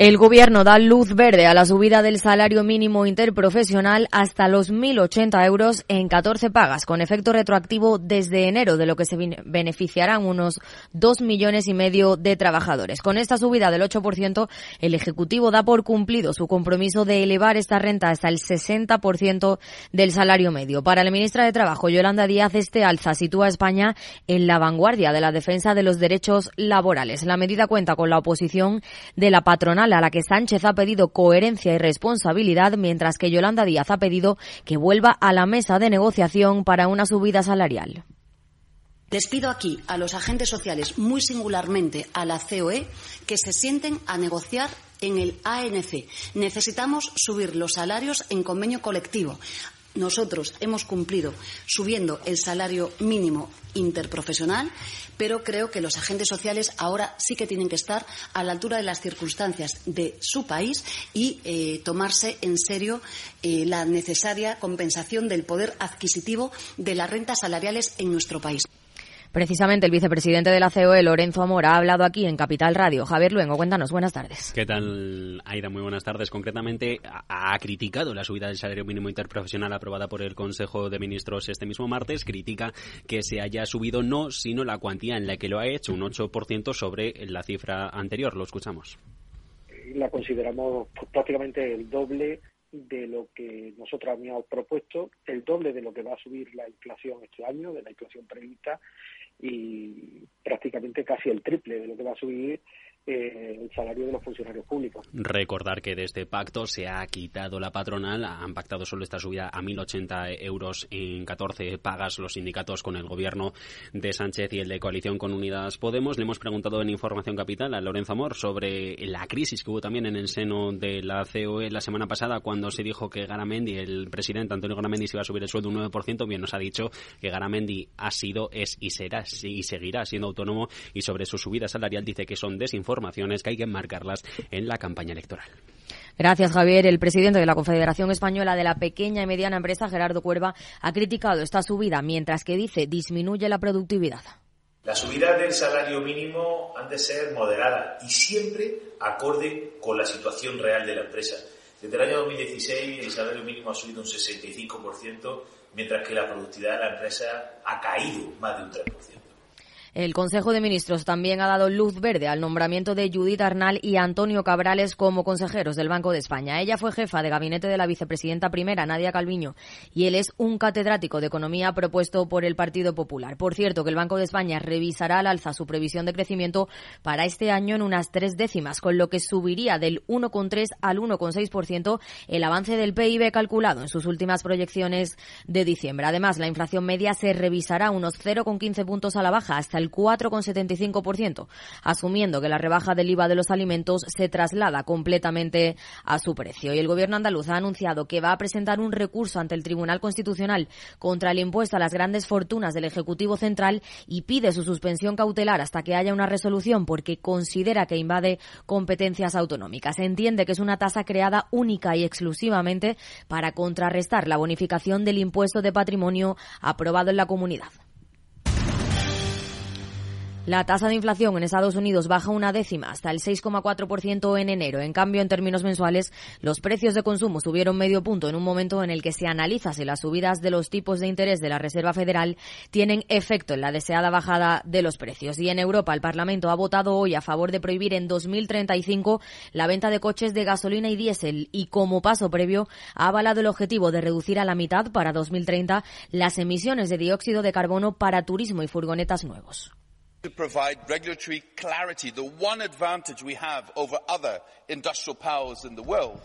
El Gobierno da luz verde a la subida del salario mínimo interprofesional hasta los 1.080 euros en 14 pagas, con efecto retroactivo desde enero, de lo que se beneficiarán unos 2 millones y medio de trabajadores. Con esta subida del 8%, el Ejecutivo da por cumplido su compromiso de elevar esta renta hasta el 60% del salario medio. Para la ministra de Trabajo, Yolanda Díaz, este alza sitúa a España en la vanguardia de la defensa de los derechos laborales. La medida cuenta con la oposición de la patronal a la que Sánchez ha pedido coherencia y responsabilidad, mientras que Yolanda Díaz ha pedido que vuelva a la mesa de negociación para una subida salarial. Les pido aquí a los agentes sociales, muy singularmente a la COE, que se sienten a negociar en el ANC. Necesitamos subir los salarios en convenio colectivo. Nosotros hemos cumplido subiendo el salario mínimo interprofesional, pero creo que los agentes sociales ahora sí que tienen que estar a la altura de las circunstancias de su país y eh, tomarse en serio eh, la necesaria compensación del poder adquisitivo de las rentas salariales en nuestro país. Precisamente el vicepresidente de la COE, Lorenzo Amor, ha hablado aquí en Capital Radio. Javier Luengo, cuéntanos, buenas tardes. ¿Qué tal, Aida? Muy buenas tardes. Concretamente, ha criticado la subida del salario mínimo interprofesional aprobada por el Consejo de Ministros este mismo martes. Critica que se haya subido no, sino la cuantía en la que lo ha hecho, un 8% sobre la cifra anterior. Lo escuchamos. La consideramos prácticamente el doble de lo que nosotros habíamos propuesto, el doble de lo que va a subir la inflación este año, de la inflación prevista, y prácticamente casi el triple de lo que va a subir eh, el salario de los funcionarios públicos. Recordar que de este pacto se ha quitado la patronal, han pactado solo esta subida a 1.080 euros en 14 pagas los sindicatos con el gobierno de Sánchez y el de coalición con Unidas Podemos. Le hemos preguntado en Información Capital a Lorenzo Amor sobre la crisis que hubo también en el seno de la COE la semana pasada cuando se dijo que Garamendi, el presidente Antonio Garamendi, se iba a subir el sueldo un 9%. Bien, nos ha dicho que Garamendi ha sido, es y será y seguirá siendo autónomo y sobre su subida salarial dice que son desinformaciones informaciones que hay que marcarlas en la campaña electoral. Gracias, Javier. El presidente de la Confederación Española de la Pequeña y Mediana Empresa, Gerardo Cuerva, ha criticado esta subida, mientras que dice disminuye la productividad. Las subidas del salario mínimo han de ser moderadas y siempre acorde con la situación real de la empresa. Desde el año 2016 el salario mínimo ha subido un 65%, mientras que la productividad de la empresa ha caído más de un 3%. El Consejo de Ministros también ha dado luz verde al nombramiento de Judith Arnal y Antonio Cabrales como consejeros del Banco de España. Ella fue jefa de gabinete de la vicepresidenta primera, Nadia Calviño, y él es un catedrático de economía propuesto por el Partido Popular. Por cierto, que el Banco de España revisará al alza su previsión de crecimiento para este año en unas tres décimas, con lo que subiría del 1,3 al 1,6% el avance del PIB calculado en sus últimas proyecciones de diciembre. Además, la inflación media se revisará unos 0,15 puntos a la baja hasta el 4,75%, asumiendo que la rebaja del IVA de los alimentos se traslada completamente a su precio. Y el Gobierno andaluz ha anunciado que va a presentar un recurso ante el Tribunal Constitucional contra el impuesto a las grandes fortunas del Ejecutivo Central y pide su suspensión cautelar hasta que haya una resolución porque considera que invade competencias autonómicas. Entiende que es una tasa creada única y exclusivamente para contrarrestar la bonificación del impuesto de patrimonio aprobado en la comunidad. La tasa de inflación en Estados Unidos baja una décima hasta el 6,4% en enero. En cambio, en términos mensuales, los precios de consumo subieron medio punto en un momento en el que se analiza si las subidas de los tipos de interés de la Reserva Federal tienen efecto en la deseada bajada de los precios. Y en Europa, el Parlamento ha votado hoy a favor de prohibir en 2035 la venta de coches de gasolina y diésel y, como paso previo, ha avalado el objetivo de reducir a la mitad para 2030 las emisiones de dióxido de carbono para turismo y furgonetas nuevos. To provide regulatory clarity, the one advantage we have over other industrial powers in the world.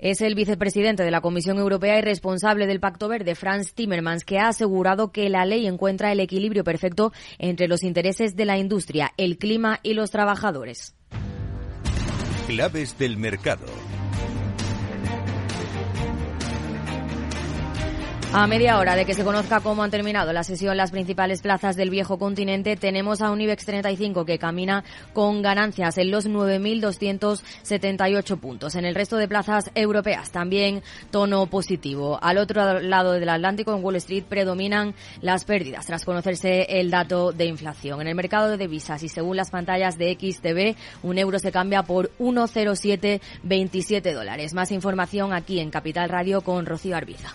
Es el vicepresidente de la Comisión Europea y responsable del Pacto Verde, Franz Timmermans, que ha asegurado que la ley encuentra el equilibrio perfecto entre los intereses de la industria, el clima y los trabajadores. Claves del mercado. A media hora de que se conozca cómo han terminado la sesión las principales plazas del viejo continente, tenemos a un IBEX 35 que camina con ganancias en los 9.278 puntos. En el resto de plazas europeas también tono positivo. Al otro lado del Atlántico, en Wall Street, predominan las pérdidas tras conocerse el dato de inflación. En el mercado de divisas y según las pantallas de XTV, un euro se cambia por 1,0727 dólares. Más información aquí en Capital Radio con Rocío Arbiza.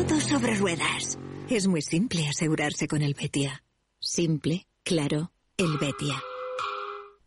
Todo sobre ruedas. Es muy simple asegurarse con el Betia. Simple, claro, el Betia.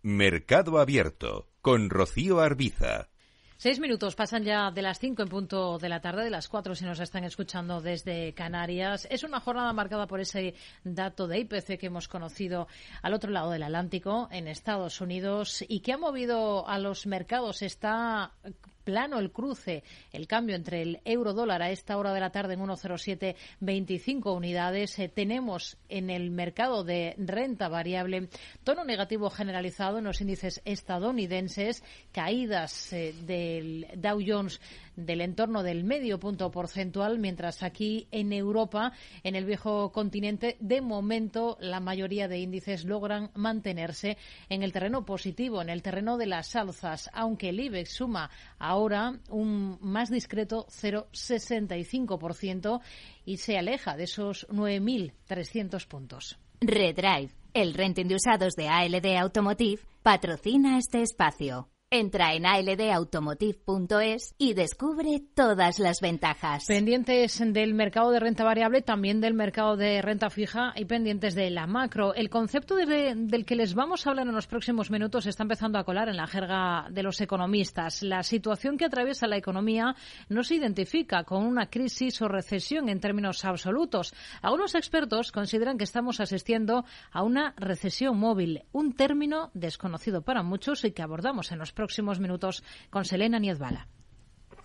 Mercado Abierto con Rocío Arbiza. Seis minutos pasan ya de las cinco en punto de la tarde, de las cuatro si nos están escuchando desde Canarias. Es una jornada marcada por ese dato de IPC que hemos conocido al otro lado del Atlántico, en Estados Unidos, y que ha movido a los mercados. Está plano el cruce, el cambio entre el euro dólar a esta hora de la tarde en 1,0725 unidades. Eh, tenemos en el mercado de renta variable tono negativo generalizado en los índices estadounidenses, caídas eh, del Dow Jones del entorno del medio punto porcentual, mientras aquí en Europa, en el viejo continente, de momento la mayoría de índices logran mantenerse en el terreno positivo, en el terreno de las alzas, aunque el IBEX suma ahora un más discreto 0,65% y se aleja de esos 9.300 puntos. Redrive, el renting de usados de ALD Automotive, patrocina este espacio. Entra en aldautomotive.es y descubre todas las ventajas. Pendientes del mercado de renta variable, también del mercado de renta fija y pendientes de la macro. El concepto del que les vamos a hablar en los próximos minutos está empezando a colar en la jerga de los economistas. La situación que atraviesa la economía no se identifica con una crisis o recesión en términos absolutos. Algunos expertos consideran que estamos asistiendo a una recesión móvil, un término desconocido para muchos y que abordamos en los próximos próximos minutos con Selena Niezbala.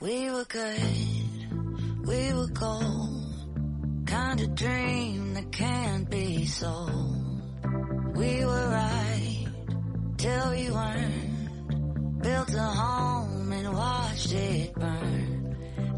We were good, kind of dream that can't be sold. We were right till we weren't, built a home and watched it burn.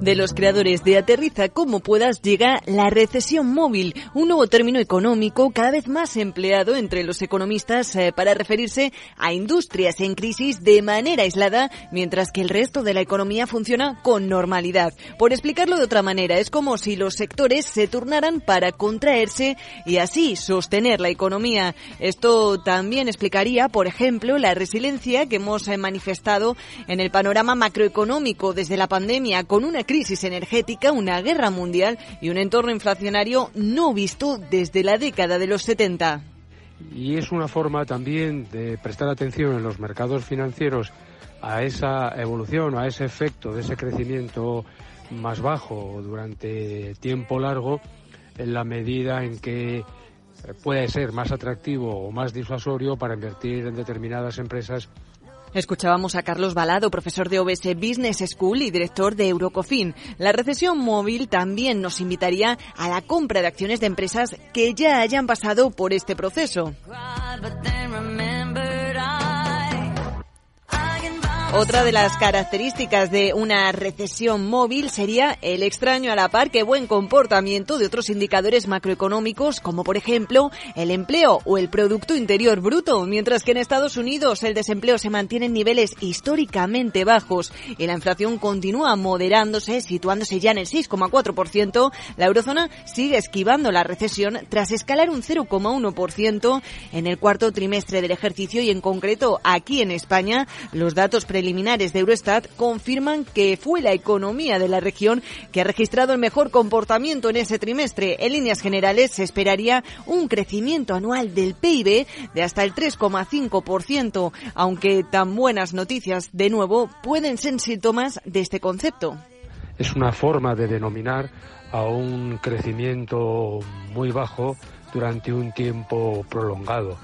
De los creadores de Aterriza como puedas llega la recesión móvil, un nuevo término económico cada vez más empleado entre los economistas eh, para referirse a industrias en crisis de manera aislada, mientras que el resto de la economía funciona con normalidad. Por explicarlo de otra manera, es como si los sectores se turnaran para contraerse y así sostener la economía. Esto también explicaría, por ejemplo, la resiliencia que hemos eh, manifestado en el panorama macroeconómico desde la pandemia con una crisis energética, una guerra mundial y un entorno inflacionario no visto desde la década de los 70. Y es una forma también de prestar atención en los mercados financieros a esa evolución, a ese efecto de ese crecimiento más bajo durante tiempo largo, en la medida en que puede ser más atractivo o más disuasorio para invertir en determinadas empresas Escuchábamos a Carlos Balado, profesor de OBS Business School y director de Eurocofin. La recesión móvil también nos invitaría a la compra de acciones de empresas que ya hayan pasado por este proceso. Otra de las características de una recesión móvil sería el extraño a la par que buen comportamiento de otros indicadores macroeconómicos, como por ejemplo el empleo o el Producto Interior Bruto, mientras que en Estados Unidos el desempleo se mantiene en niveles históricamente bajos y la inflación continúa moderándose, situándose ya en el 6,4%, la eurozona sigue esquivando la recesión tras escalar un 0,1% en el cuarto trimestre del ejercicio y en concreto aquí en España los datos preliminares de Eurostat confirman que fue la economía de la región que ha registrado el mejor comportamiento en ese trimestre. En líneas generales se esperaría un crecimiento anual del PIB de hasta el 3,5%, aunque tan buenas noticias de nuevo pueden ser síntomas de este concepto. Es una forma de denominar a un crecimiento muy bajo durante un tiempo prolongado.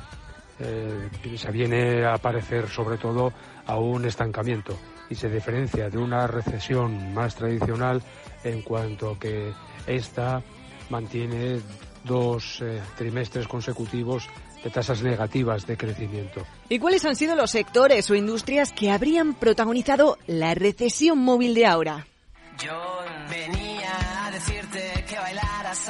Eh, se viene a parecer sobre todo a un estancamiento y se diferencia de una recesión más tradicional en cuanto que esta mantiene dos eh, trimestres consecutivos de tasas negativas de crecimiento. ¿Y cuáles han sido los sectores o industrias que habrían protagonizado la recesión móvil de ahora? Yo venía a decirte que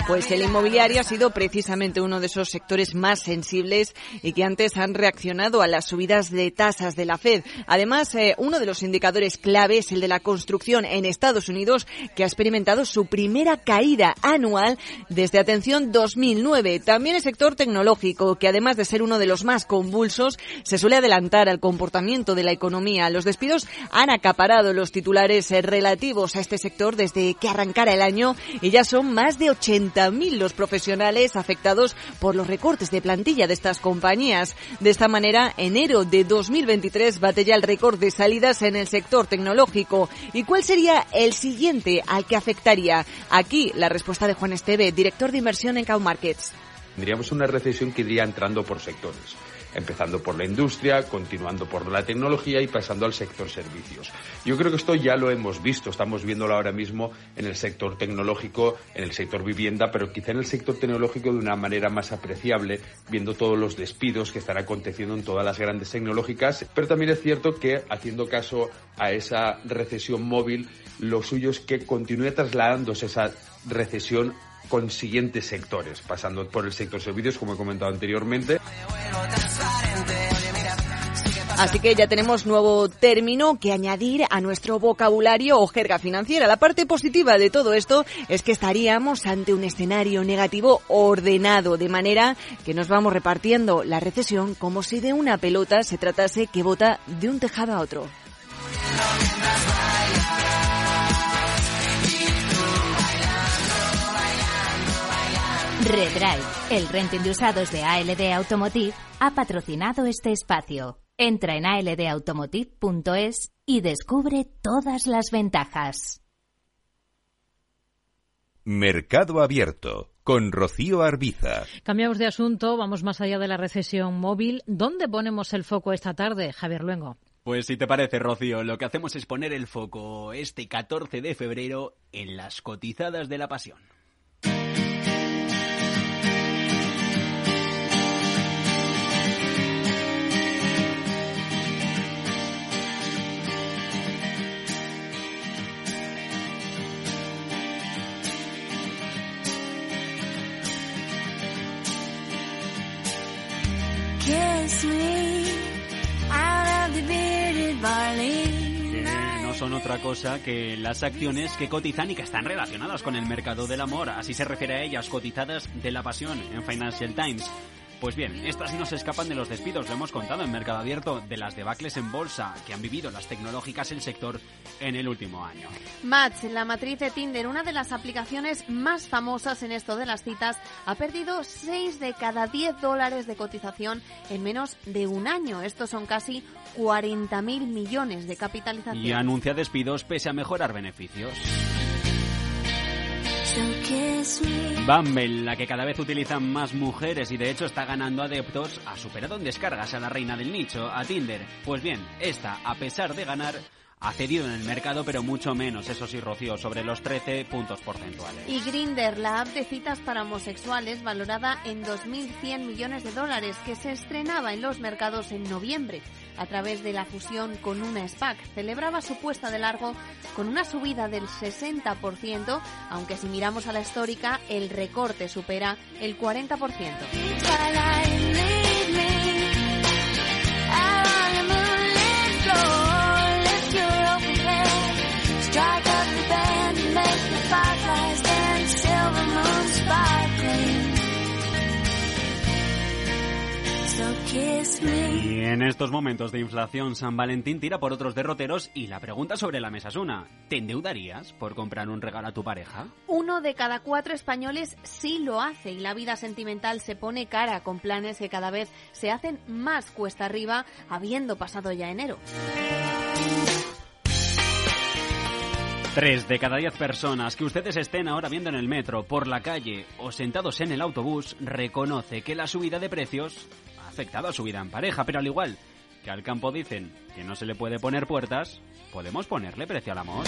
pues el inmobiliario ha sido precisamente uno de esos sectores más sensibles y que antes han reaccionado a las subidas de tasas de la Fed. Además, eh, uno de los indicadores clave es el de la construcción en Estados Unidos, que ha experimentado su primera caída anual desde, atención, 2009. También el sector tecnológico, que además de ser uno de los más convulsos, se suele adelantar al comportamiento de la economía. Los despidos han acaparado los titulares eh, relativos a este sector desde que arrancara el año y ya son más de 80.000 los profesionales afectados por los recortes de plantilla de estas compañías. De esta manera, enero de 2023 bate ya el récord de salidas en el sector tecnológico. ¿Y cuál sería el siguiente al que afectaría? Aquí la respuesta de Juan Esteve, director de inversión en Cow Markets. Tendríamos una recesión que iría entrando por sectores empezando por la industria, continuando por la tecnología y pasando al sector servicios. Yo creo que esto ya lo hemos visto, estamos viéndolo ahora mismo en el sector tecnológico, en el sector vivienda, pero quizá en el sector tecnológico de una manera más apreciable, viendo todos los despidos que están aconteciendo en todas las grandes tecnológicas, pero también es cierto que haciendo caso a esa recesión móvil, lo suyo es que continúe trasladándose esa recesión con siguientes sectores, pasando por el sector servicios, como he comentado anteriormente. Así que ya tenemos nuevo término que añadir a nuestro vocabulario o jerga financiera. La parte positiva de todo esto es que estaríamos ante un escenario negativo ordenado, de manera que nos vamos repartiendo la recesión como si de una pelota se tratase que bota de un tejado a otro. Redrive, el renting de usados de ALD Automotive, ha patrocinado este espacio. Entra en aldautomotive.es y descubre todas las ventajas. Mercado Abierto con Rocío Arbiza. Cambiamos de asunto, vamos más allá de la recesión móvil. ¿Dónde ponemos el foco esta tarde, Javier Luengo? Pues si te parece, Rocío, lo que hacemos es poner el foco este 14 de febrero en las cotizadas de la pasión. Que no son otra cosa que las acciones que cotizan y que están relacionadas con el mercado del amor. Así se refiere a ellas, cotizadas de la pasión en Financial Times. Pues bien, estas no se escapan de los despidos, lo hemos contado en Mercado Abierto, de las debacles en bolsa que han vivido las tecnológicas el sector en el último año. Match, la matriz de Tinder, una de las aplicaciones más famosas en esto de las citas, ha perdido 6 de cada 10 dólares de cotización en menos de un año. Estos son casi 40.000 millones de capitalización. Y anuncia despidos pese a mejorar beneficios. Bumble, la que cada vez utilizan más mujeres y de hecho está ganando adeptos, ha superado en descargas a la reina del nicho, a Tinder. Pues bien, esta, a pesar de ganar, ha cedido en el mercado, pero mucho menos, eso sí, Rocío, sobre los 13 puntos porcentuales. Y Grinder, la app de citas para homosexuales, valorada en 2.100 millones de dólares, que se estrenaba en los mercados en noviembre a través de la fusión con una SPAC, celebraba su puesta de largo con una subida del 60%, aunque si miramos a la histórica, el recorte supera el 40%. Y en estos momentos de inflación, San Valentín tira por otros derroteros y la pregunta sobre la mesa es una. ¿Te endeudarías por comprar un regalo a tu pareja? Uno de cada cuatro españoles sí lo hace y la vida sentimental se pone cara con planes que cada vez se hacen más cuesta arriba habiendo pasado ya enero. Tres de cada diez personas que ustedes estén ahora viendo en el metro, por la calle o sentados en el autobús reconoce que la subida de precios afectado a su vida en pareja, pero al igual que al campo dicen que no se le puede poner puertas, podemos ponerle precio al amor.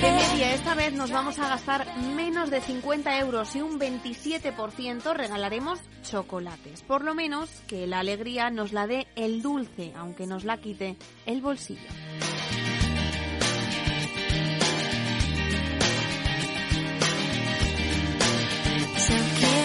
De media, esta vez nos vamos a gastar menos de 50 euros y un 27% regalaremos chocolates. Por lo menos que la alegría nos la dé el dulce, aunque nos la quite el bolsillo.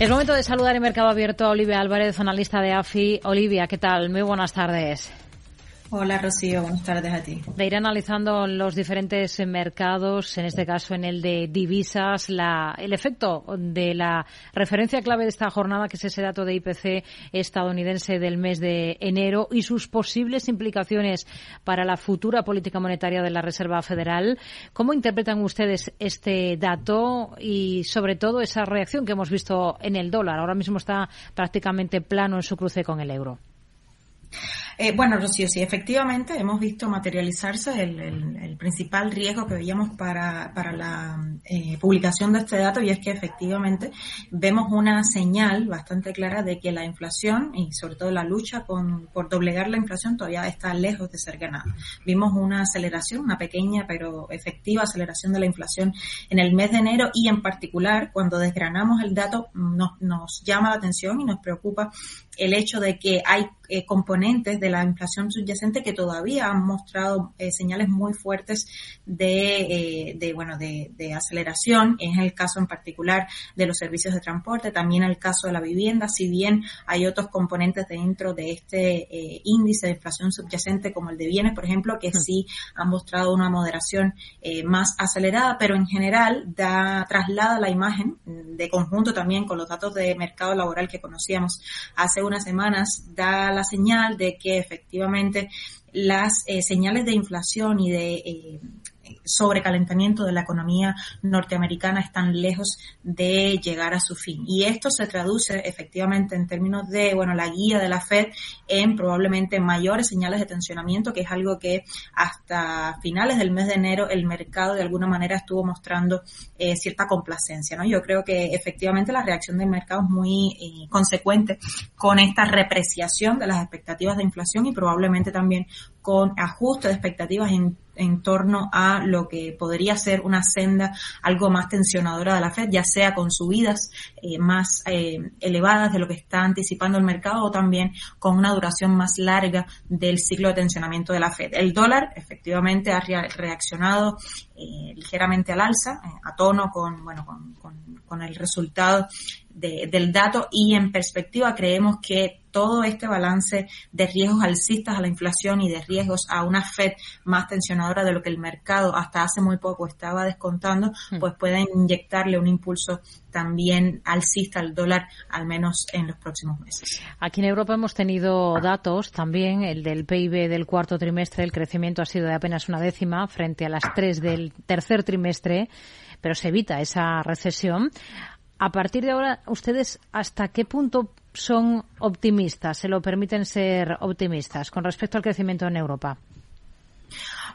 Es momento de saludar en Mercado Abierto a Olivia Álvarez, analista de AFI. Olivia, ¿qué tal? Muy buenas tardes. Hola Rocío, buenas tardes a ti. De ir analizando los diferentes mercados, en este caso en el de divisas, la, el efecto de la referencia clave de esta jornada, que es ese dato de IPC estadounidense del mes de enero, y sus posibles implicaciones para la futura política monetaria de la Reserva Federal. ¿Cómo interpretan ustedes este dato y, sobre todo, esa reacción que hemos visto en el dólar? Ahora mismo está prácticamente plano en su cruce con el euro. Eh, bueno, Rocío, sí, efectivamente hemos visto materializarse el, principal riesgo que veíamos para, para la eh, publicación de este dato y es que efectivamente vemos una señal bastante clara de que la inflación y sobre todo la lucha con, por doblegar la inflación todavía está lejos de ser ganada. Vimos una aceleración, una pequeña pero efectiva aceleración de la inflación en el mes de enero y en particular cuando desgranamos el dato nos, nos llama la atención y nos preocupa el hecho de que hay eh, componentes de la inflación subyacente que todavía han mostrado eh, señales muy fuertes de, eh, de bueno, de, de, aceleración. Es el caso en particular de los servicios de transporte, también el caso de la vivienda, si bien hay otros componentes dentro de este índice de inflación subyacente como el de bienes, por ejemplo, que sí han mostrado una moderación más acelerada, pero en general da, traslada la imagen de conjunto también con los datos de mercado laboral que conocíamos hace unas semanas da la señal de que efectivamente las eh, señales de inflación y de eh, sobrecalentamiento de la economía norteamericana están lejos de llegar a su fin. Y esto se traduce efectivamente en términos de, bueno, la guía de la Fed en probablemente mayores señales de tensionamiento, que es algo que hasta finales del mes de enero el mercado de alguna manera estuvo mostrando eh, cierta complacencia, ¿no? Yo creo que efectivamente la reacción del mercado es muy eh, consecuente con esta repreciación de las expectativas de inflación y probablemente también con ajuste de expectativas en en torno a lo que podría ser una senda algo más tensionadora de la Fed, ya sea con subidas eh, más eh, elevadas de lo que está anticipando el mercado o también con una duración más larga del ciclo de tensionamiento de la Fed. El dólar efectivamente ha reaccionado eh, ligeramente al alza, a tono con, bueno, con, con, con el resultado del dato y en perspectiva creemos que todo este balance de riesgos alcistas a la inflación y de riesgos a una Fed más tensionadora de lo que el mercado hasta hace muy poco estaba descontando, hmm. pues puede inyectarle un impulso también alcista al dólar, al menos en los próximos meses. Aquí en Europa hemos tenido datos también, el del PIB del cuarto trimestre, el crecimiento ha sido de apenas una décima frente a las tres del tercer trimestre, pero se evita esa recesión. A partir de ahora, ¿ustedes hasta qué punto son optimistas, se lo permiten ser optimistas con respecto al crecimiento en Europa?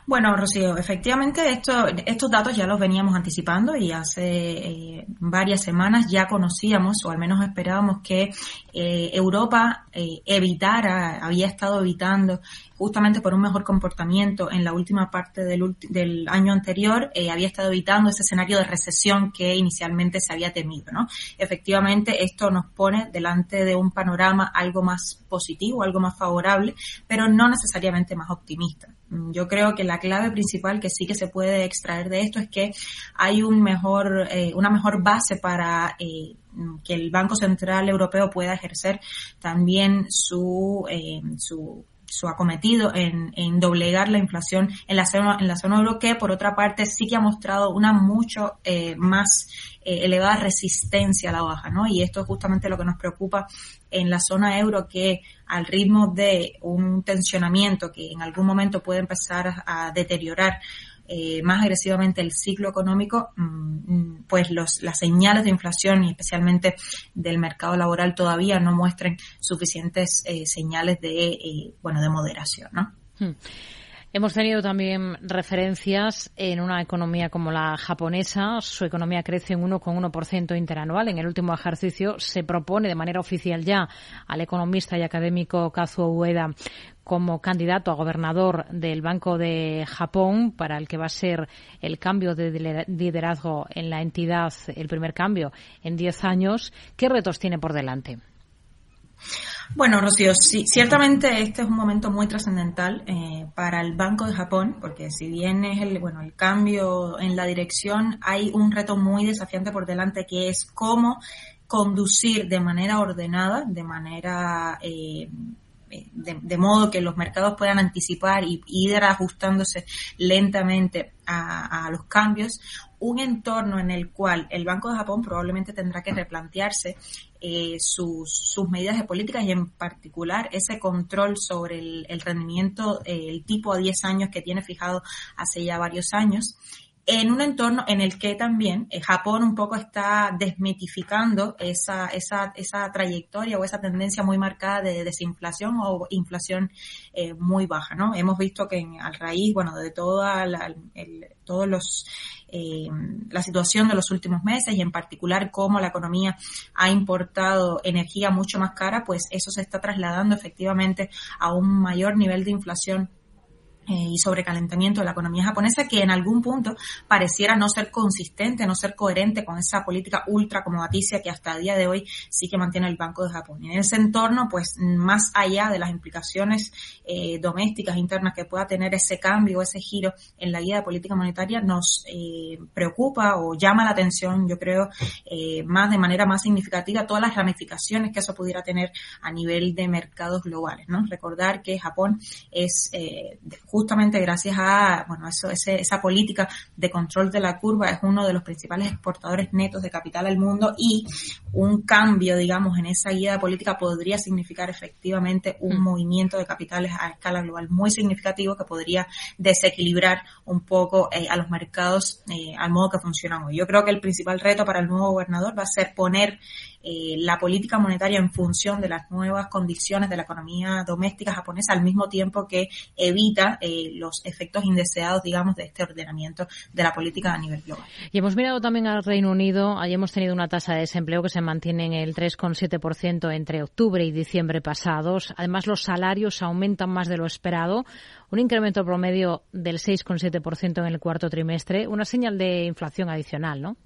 Bueno, Rocío, efectivamente esto, estos datos ya los veníamos anticipando y hace eh, varias semanas ya conocíamos o al menos esperábamos que eh, Europa eh, evitara, había estado evitando justamente por un mejor comportamiento en la última parte del, del año anterior, había estado evitando ese escenario de recesión que inicialmente se había temido. ¿no? Efectivamente, esto nos pone delante de un panorama algo más positivo, algo más favorable, pero no necesariamente más optimista. Yo creo que la clave principal que sí que se puede extraer de esto es que hay un mejor, eh, una mejor base para eh, que el Banco Central Europeo pueda ejercer también su, eh, su su acometido en, en, doblegar la inflación en la zona en la zona euro que por otra parte sí que ha mostrado una mucho más eh, elevada resistencia a la baja, ¿no? Y esto es justamente lo que nos preocupa en la zona euro, que al ritmo de un tensionamiento que en algún momento puede empezar a, deteriorar eh, más agresivamente el ciclo económico, mm, mm, pues los, las señales de inflación y especialmente del mercado laboral todavía no muestren suficientes eh, señales de, bueno, de moderación, ¿no? Hmm. Hemos tenido también referencias en una economía como la japonesa. Su economía crece un 1,1% interanual. En el último ejercicio se propone de manera oficial ya al economista y académico Kazuo Ueda como candidato a gobernador del Banco de Japón, para el que va a ser el cambio de liderazgo en la entidad, el primer cambio en 10 años. ¿Qué retos tiene por delante? Bueno, Rocío, sí, ciertamente este es un momento muy trascendental eh, para el Banco de Japón, porque si bien es el, bueno, el cambio en la dirección, hay un reto muy desafiante por delante que es cómo conducir de manera ordenada, de manera eh, de, modo que los mercados puedan anticipar y, ir ajustándose lentamente a, los cambios, un entorno en el cual el Banco de Japón probablemente tendrá que replantearse eh, sus, medidas de política y en particular ese control sobre el, rendimiento, el tipo a 10 años que tiene fijado hace ya varios años en un entorno en el que también eh, Japón un poco está desmitificando esa, esa, esa trayectoria o esa tendencia muy marcada de desinflación o inflación eh, muy baja, ¿no? Hemos visto que en, al raíz, bueno, de toda la, todos los eh, la situación de los últimos meses y en particular cómo la economía ha importado energía mucho más cara, pues eso se está trasladando efectivamente a un mayor nivel de inflación y sobrecalentamiento de la economía japonesa que en algún punto pareciera no ser consistente, no ser coherente con esa política ultra acomodaticia que hasta el día de hoy sí que mantiene el Banco de Japón. Y en ese entorno, pues más allá de las implicaciones eh, domésticas, internas que pueda tener ese cambio, ese giro en la guía de política monetaria, nos eh, preocupa o llama la atención, yo creo, más de manera más significativa todas las ramificaciones que eso pudiera tener a nivel de mercados globales. ¿no? Recordar que Japón es justamente gracias a bueno, eso, esa política de control de la curva es uno de los principales exportadores netos de capital al mundo y un cambio, digamos, en esa guía de política podría significar efectivamente un mm. movimiento de capitales a escala global muy significativo que podría desequilibrar un poco eh, a los mercados eh, al modo que funcionan hoy. Yo creo que el principal reto para el nuevo gobernador va a ser poner eh, la política monetaria en función de las nuevas condiciones de la economía doméstica japonesa al mismo tiempo que evita eh, los efectos indeseados, digamos, de este ordenamiento de la política a nivel global. Y hemos mirado también al Reino Unido. Allí hemos tenido una tasa de desempleo que se mantiene en el 3,7% entre octubre y diciembre pasados. Además, los salarios aumentan más de lo esperado. Un incremento promedio del 6,7% en el cuarto trimestre. Una señal de inflación adicional, ¿no?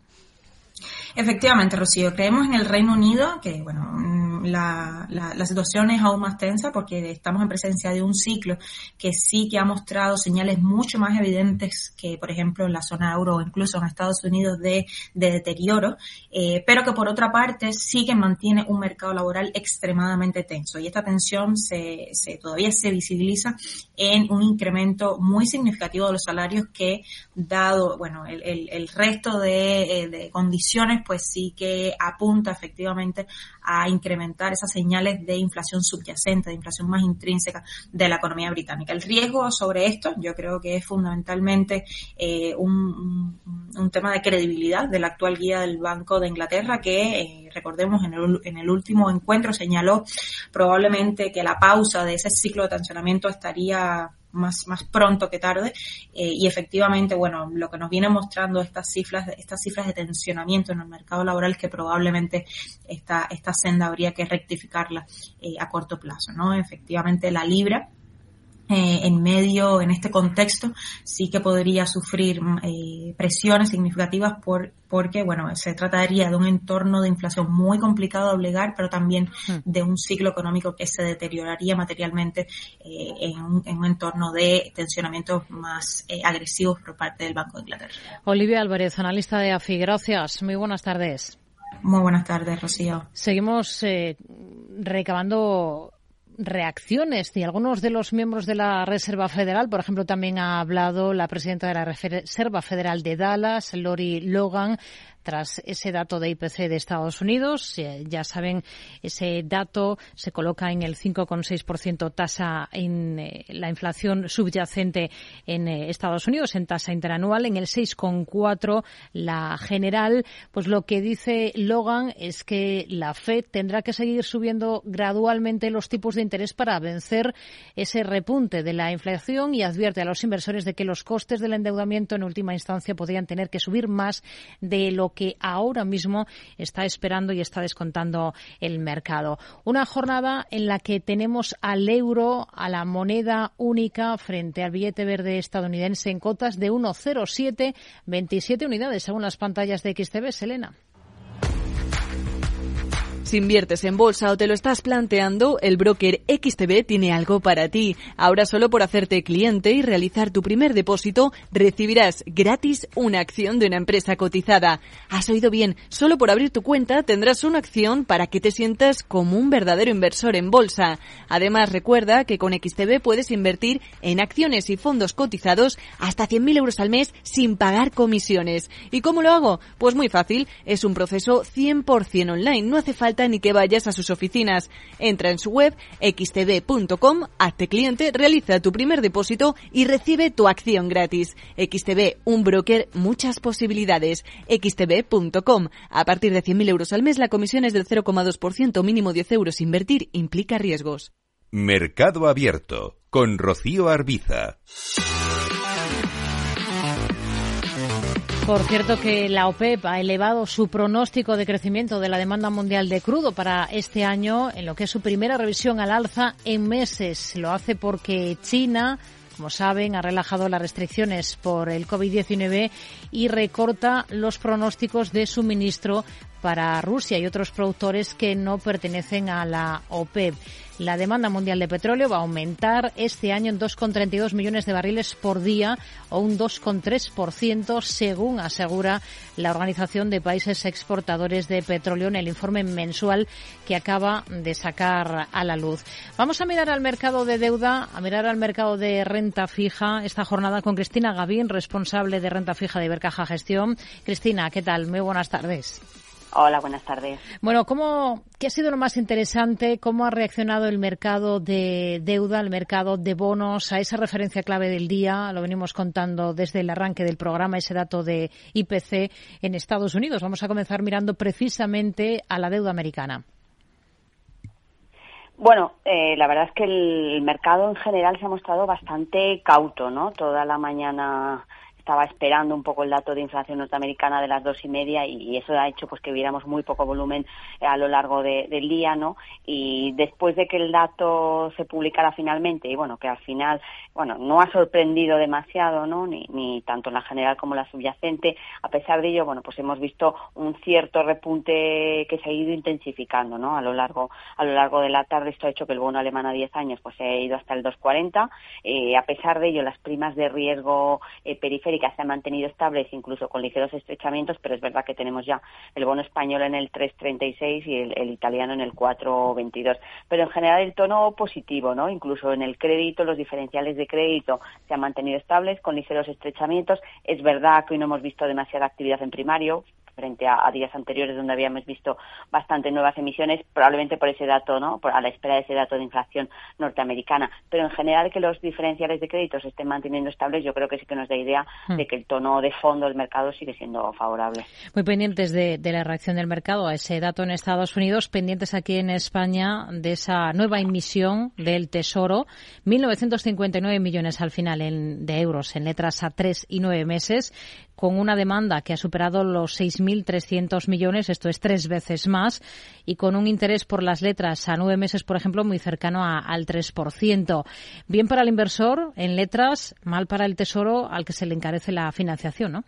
Efectivamente, Rocío, creemos en el Reino Unido, que bueno, mm, la, la, situación es aún más tensa porque estamos en presencia de un ciclo que sí que ha mostrado señales mucho más evidentes que, por ejemplo, en la zona euro o incluso en Estados Unidos de, de deterioro, eh, pero que por otra parte sí que mantiene un mercado laboral extremadamente tenso. Y esta tensión se, se todavía se visibiliza en un incremento muy significativo de los salarios que, dado bueno el, el, el resto de, eh, de condiciones, pues sí que apunta efectivamente a incrementar esas señales de inflación subyacente, de inflación más intrínseca de la economía británica. El riesgo sobre esto yo creo que es fundamentalmente eh, un, un, tema de credibilidad de la actual guía del Banco de Inglaterra que, eh, recordemos, en el, en el último encuentro señaló probablemente que la pausa de ese ciclo de tensionamiento estaría más, más pronto que tarde. Eh, y efectivamente, bueno, lo que nos viene mostrando estas cifras, estas cifras de tensionamiento en el mercado laboral que probablemente esta, esta senda habría que rectificarla eh, a corto plazo, ¿no? Efectivamente, la libra eh, en medio, en este contexto, sí que podría sufrir eh, presiones significativas por, porque, bueno, se trataría de un entorno de inflación muy complicado de obligar, pero también hmm. de un ciclo económico que se deterioraría materialmente eh, en, un, en, un, entorno de tensionamientos más agresivos por parte del Banco de Inglaterra. Olivia Álvarez, analista de AFI, gracias. Muy buenas tardes. Muy buenas tardes, Rocío. Seguimos recabando reacciones de algunos de los miembros de la Reserva Federal. Por ejemplo, también ha hablado la presidenta de la Reserva Federal de Dallas, Lori Logan, tras ese dato de IPC de Estados Unidos. Ya saben, ese dato se coloca en el 5,6% tasa en eh, la inflación subyacente en eh, Estados Unidos, en tasa interanual, en el 6,4% la general. Pues lo que dice Logan es que la Fed tendrá que seguir subiendo gradualmente los tipos de interés para vencer ese repunte de la inflación y advierte a los inversores de que los costes del endeudamiento en última instancia podrían tener que subir más de lo que ahora mismo está esperando y está descontando el mercado. Una jornada en la que tenemos al euro, a la moneda única frente al billete verde estadounidense en cotas de 1,07, 27 unidades según las pantallas de XTB. Selena. Si inviertes en bolsa o te lo estás planteando, el broker XTB tiene algo para ti. Ahora solo por hacerte cliente y realizar tu primer depósito, recibirás gratis una acción de una empresa cotizada. Has oído bien, solo por abrir tu cuenta tendrás una acción para que te sientas como un verdadero inversor en bolsa. Además, recuerda que con XTB puedes invertir en acciones y fondos cotizados hasta 100.000 euros al mes sin pagar comisiones. ¿Y cómo lo hago? Pues muy fácil, es un proceso 100% online, no hace falta ni que vayas a sus oficinas. Entra en su web xtb.com, hazte cliente, realiza tu primer depósito y recibe tu acción gratis. XTB, un broker, muchas posibilidades. xtb.com. A partir de 100.000 euros al mes la comisión es del 0,2%, mínimo 10 euros. Invertir implica riesgos. Mercado Abierto con Rocío Arbiza. Por cierto que la OPEP ha elevado su pronóstico de crecimiento de la demanda mundial de crudo para este año en lo que es su primera revisión al alza en meses. Lo hace porque China como saben, ha relajado las restricciones por el COVID-19 y recorta los pronósticos de suministro para Rusia y otros productores que no pertenecen a la OPEP. La demanda mundial de petróleo va a aumentar este año en 2,32 millones de barriles por día o un 2,3% según asegura la Organización de Países Exportadores de Petróleo en el informe mensual que acaba de sacar a la luz. Vamos a mirar al mercado de deuda, a mirar al mercado de renta fija esta jornada con Cristina Gavín, responsable de renta fija de Ibercaja Gestión. Cristina, ¿qué tal? Muy buenas tardes. Hola, buenas tardes. Bueno, ¿cómo, ¿qué ha sido lo más interesante? ¿Cómo ha reaccionado el mercado de deuda, el mercado de bonos a esa referencia clave del día? Lo venimos contando desde el arranque del programa, ese dato de IPC en Estados Unidos. Vamos a comenzar mirando precisamente a la deuda americana. Bueno, eh, la verdad es que el mercado en general se ha mostrado bastante cauto, ¿no? Toda la mañana estaba esperando un poco el dato de inflación norteamericana de las dos y media y, eso ha hecho pues que viéramos muy poco volumen a lo largo del día, ¿no? Y después de que el dato se publicara finalmente y bueno, que al final, bueno, no ha sorprendido demasiado, ¿no? Ni, tanto en la general como la subyacente, a pesar de ello, bueno, pues hemos visto un cierto repunte que se ha ido intensificando, ¿no? A lo largo a lo largo de la tarde esto ha hecho que el bono alemán a 10 años pues se ha ido hasta el 2.40, eh, a pesar de ello las primas de riesgo eh, se han mantenido estables incluso con ligeros estrechamientos, pero es verdad que tenemos ya el bono español en el 3.36 y el, italiano en el 4.22. Pero en general el tono positivo, ¿no? Incluso en el crédito, los diferenciales de crédito se han mantenido estables con ligeros estrechamientos. Es verdad que hoy no hemos visto demasiada actividad en primario, frente a, días anteriores donde habíamos visto bastante nuevas emisiones, probablemente por ese dato, ¿no? Por, a la espera de ese dato de inflación norteamericana. Pero en general que los diferenciales de crédito se estén manteniendo estables, yo creo que sí que nos da idea hmm. de que el tono de fondo del mercado sigue siendo favorable. Muy pendientes de, de la reacción del mercado a ese dato en Estados Unidos, pendientes aquí en España de esa nueva emisión del Tesoro, 1.959 millones al final de euros en letras a tres y nueve meses con una demanda que ha superado los 6.300 millones, esto es tres veces más, y con un interés por las letras a nueve meses, por ejemplo, muy cercano al 3%. Bien para el inversor en letras, mal para el tesoro al que se le encarece la financiación, ¿no?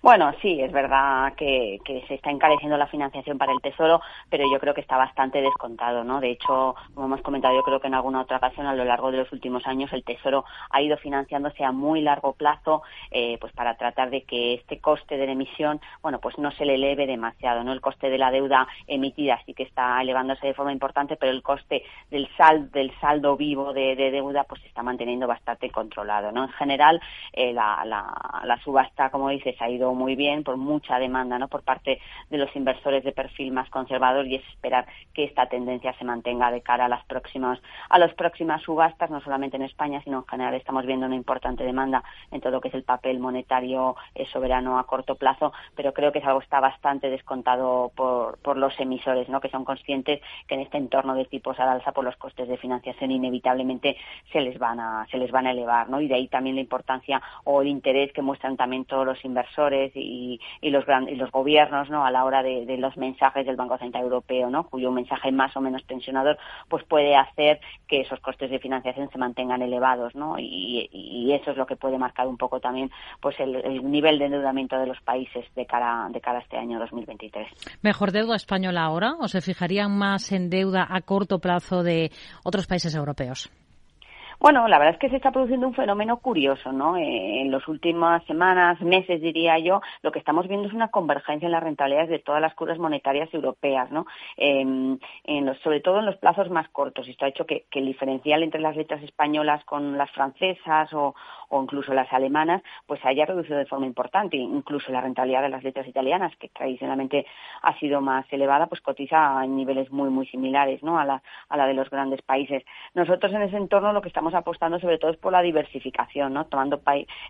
Bueno, sí, es verdad que, se está encareciendo la financiación para el Tesoro, pero yo creo que está bastante descontado, ¿no? De hecho, como hemos comentado, yo creo que en alguna otra ocasión a lo largo de los últimos años el Tesoro ha ido financiándose a muy largo plazo, eh, pues para tratar de que este coste de la emisión, bueno, pues no se le eleve demasiado, ¿no? El coste de la deuda emitida sí que está elevándose de forma importante, pero el coste del saldo, del saldo vivo de, deuda, pues se está manteniendo bastante controlado, ¿no? En general, eh, la, la subasta, como dices, ha ido muy bien por mucha demanda ¿no? por parte de los inversores de perfil más conservador y es esperar que esta tendencia se mantenga de cara a las próximas a las próximas subastas no solamente en España sino en general estamos viendo una importante demanda en todo lo que es el papel monetario eh, soberano a corto plazo pero creo que es algo que está bastante descontado por, por los emisores ¿no? que son conscientes que en este entorno de tipos al alza por los costes de financiación inevitablemente se les van a se les van a elevar ¿no? y de ahí también la importancia o el interés que muestran también todos los inversores y, los, y los gobiernos ¿no? a la hora de, los mensajes del Banco Central Europeo, ¿no? cuyo mensaje más o menos tensionador pues puede hacer que esos costes de financiación se mantengan elevados ¿no? y, eso es lo que puede marcar un poco también pues el, nivel de endeudamiento de los países de cara, de cara a este año 2023. ¿Mejor deuda española ahora o se fijarían más en deuda a corto plazo de otros países europeos? Bueno, la verdad es que se está produciendo un fenómeno curioso, ¿no? Eh, en las últimas semanas, meses, diría yo, lo que estamos viendo es una convergencia en las rentabilidades de todas las curvas monetarias europeas, ¿no? en los, sobre todo en los plazos más cortos. Esto ha hecho que, que, el diferencial entre las letras españolas con las francesas o, o incluso las alemanas, pues haya reducido de forma importante. Incluso la rentabilidad de las letras italianas, que tradicionalmente ha sido más elevada, pues cotiza en niveles muy, muy similares ¿no? a, la, a la de los grandes países. Nosotros en ese entorno lo que estamos apostando sobre todo es por la diversificación, ¿no? tomando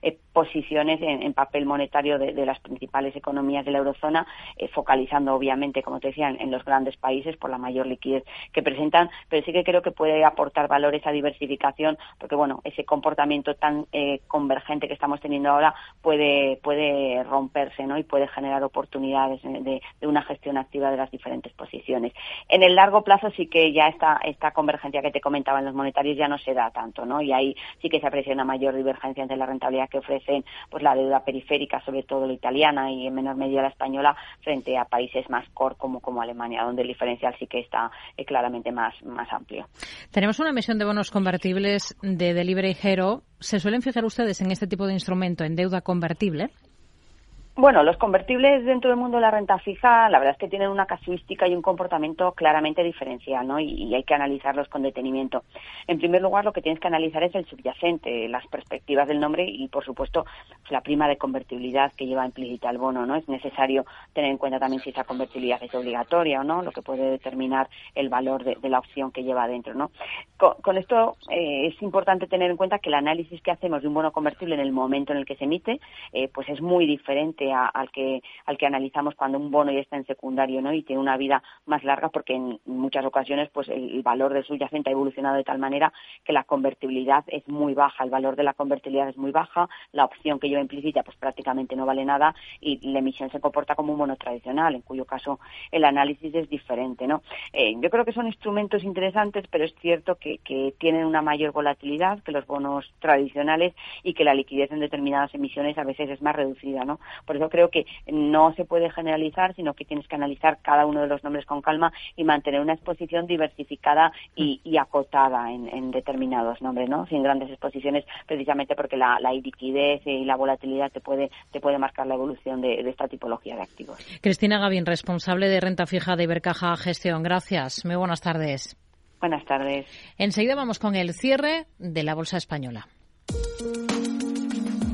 eh, posiciones en, papel monetario de, las principales economías de la eurozona, eh, focalizando obviamente, como te decía, en, los grandes países por la mayor liquidez que presentan, pero sí que creo que puede aportar valor esa diversificación, porque bueno, ese comportamiento tan eh, convergente que estamos teniendo ahora puede, puede romperse ¿no? y puede generar oportunidades de, una gestión activa de las diferentes posiciones. En el largo plazo sí que ya esta, esta convergencia que te comentaba en los monetarios ya no se da tanto, ¿no? Y ahí sí que se aprecia una mayor divergencia entre la rentabilidad que ofrecen pues la deuda periférica, sobre todo la italiana y en menor medida la española, frente a países más core como, como Alemania, donde el diferencial sí que está eh, claramente más, más amplio. Tenemos una emisión de bonos convertibles de Delivery Hero. ¿Se suelen fijar ustedes en este tipo de instrumento en deuda convertible? Bueno, los convertibles dentro del mundo de la renta fija, la verdad es que tienen una casuística y un comportamiento claramente diferencial, ¿no? Y, hay que analizarlos con detenimiento. En primer lugar, lo que tienes que analizar es el subyacente, las perspectivas del nombre y, por supuesto, la prima de convertibilidad que lleva implícita el bono, ¿no? Es necesario tener en cuenta también si esa convertibilidad es obligatoria o no, lo que puede determinar el valor de, la opción que lleva adentro, ¿no? Con, esto eh, es importante tener en cuenta que el análisis que hacemos de un bono convertible en el momento en el que se emite, eh, pues es muy diferente al que al que analizamos cuando un bono ya está en secundario, ¿no? Y tiene una vida más larga porque en muchas ocasiones pues el, valor del subyacente ha evolucionado de tal manera que la convertibilidad es muy baja, el valor de la convertibilidad es muy baja, la opción que lleva implícita pues prácticamente no vale nada y la emisión se comporta como un bono tradicional, en cuyo caso el análisis es diferente, ¿no? Eh, yo creo que son instrumentos interesantes, pero es cierto que, tienen una mayor volatilidad que los bonos tradicionales y que la liquidez en determinadas emisiones a veces es más reducida, ¿no? Eso creo que no se puede generalizar, sino que tienes que analizar cada uno de los nombres con calma y mantener una exposición diversificada y, acotada en, determinados nombres, ¿no? Sin grandes exposiciones, precisamente porque la, liquidez y la volatilidad te puede, te puede marcar la evolución de, de esta tipología de activos. Cristina Gavín, responsable de renta fija de Ibercaja Gestión. Gracias. Muy buenas tardes. Buenas tardes. Enseguida vamos con el cierre de la Bolsa Española.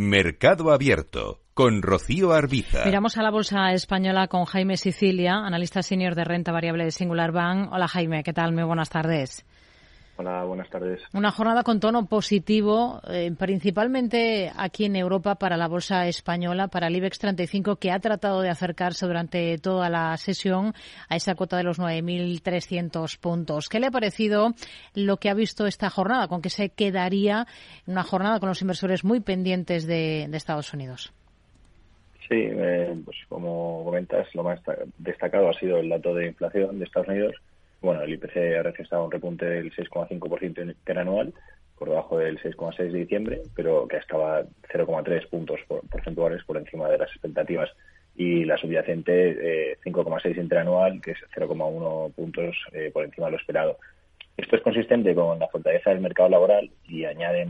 Mercado Abierto con Rocío Arbiza. Miramos a la bolsa española con Jaime Sicilia, analista senior de renta variable de Singular Bank. Hola Jaime, ¿qué tal? Muy buenas tardes. Hola, buenas tardes. Una jornada con tono positivo, eh, principalmente aquí en Europa para la bolsa española, para el IBEX 35, que ha tratado de acercarse durante toda la sesión a esa cota de los 9.300 puntos. ¿Qué le ha parecido lo que ha visto esta jornada? ¿Con qué se quedaría una jornada con los inversores muy pendientes de, Estados Unidos? Sí, eh, pues como comentas, lo más destacado ha sido el dato de inflación de Estados Unidos bueno, el IPC ha registrado un repunte del 6,5% interanual, por debajo del 6,6 de diciembre, pero que estaba 0,3 puntos porcentuales por encima de las expectativas. Y la subyacente, 5,6 eh, interanual, que es 0,1 puntos eh, por encima de lo esperado. Esto es consistente con la fortaleza del mercado laboral y añade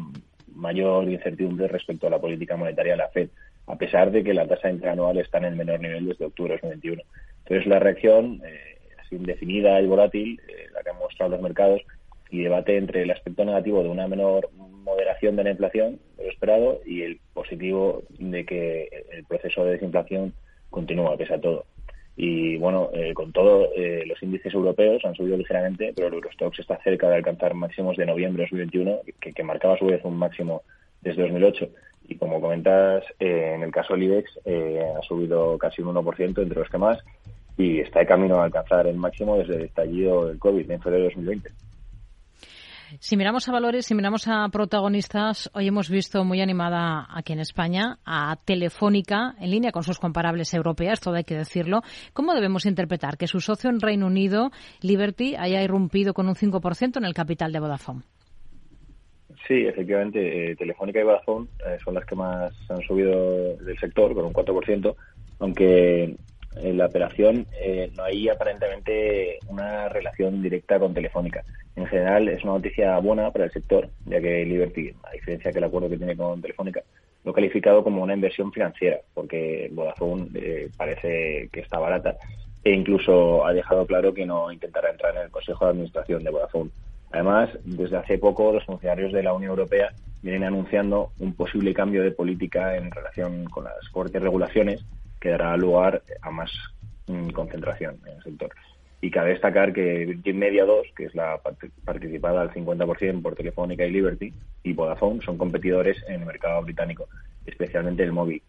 mayor incertidumbre respecto a la política monetaria de la Fed, a pesar de que la tasa interanual está en el menor nivel desde octubre de 2021. Entonces, la reacción eh, indefinida y volátil, eh, la que han mostrado los mercados, y debate entre el aspecto negativo de una menor moderación de la inflación, lo esperado, y el positivo de que el proceso de desinflación continúa, pese a todo. Y bueno, eh, con todo, eh, los índices europeos han subido ligeramente, pero el Eurostox está cerca de alcanzar máximos de noviembre de 2021, que, que marcaba a su vez un máximo desde 2008. Y como comentas, en el caso del IBEX ha subido casi un 1% entre los que más y está de camino a alcanzar el máximo desde el estallido del COVID en febrero de 2020. Si miramos a valores, si miramos a protagonistas, hoy hemos visto muy animada aquí en España a Telefónica en línea con sus comparables europeas, todo hay que decirlo. ¿Cómo debemos interpretar que su socio en Reino Unido, Liberty, haya irrumpido con un 5% en el capital de Vodafone? Sí, efectivamente, eh, Telefónica y Vodafone eh, son las que más han subido del sector, con un 4%, aunque en la operación eh, no hay aparentemente una relación directa con Telefónica. En general es una noticia buena para el sector, ya que Liberty, a diferencia que el acuerdo que tiene con Telefónica, lo ha calificado como una inversión financiera, porque Vodafone eh, parece que está barata e incluso ha dejado claro que no intentará entrar en el Consejo de Administración de Vodafone. Además, desde hace poco los funcionarios de la Unión Europea vienen anunciando un posible cambio de política en relación con las fuertes regulaciones que dará lugar a más mm, concentración en el sector. Y cabe destacar que Virgin Media 2, que es la participada al 50% por Telefónica y Liberty, y Vodafone son competidores en el mercado británico, especialmente el móvil.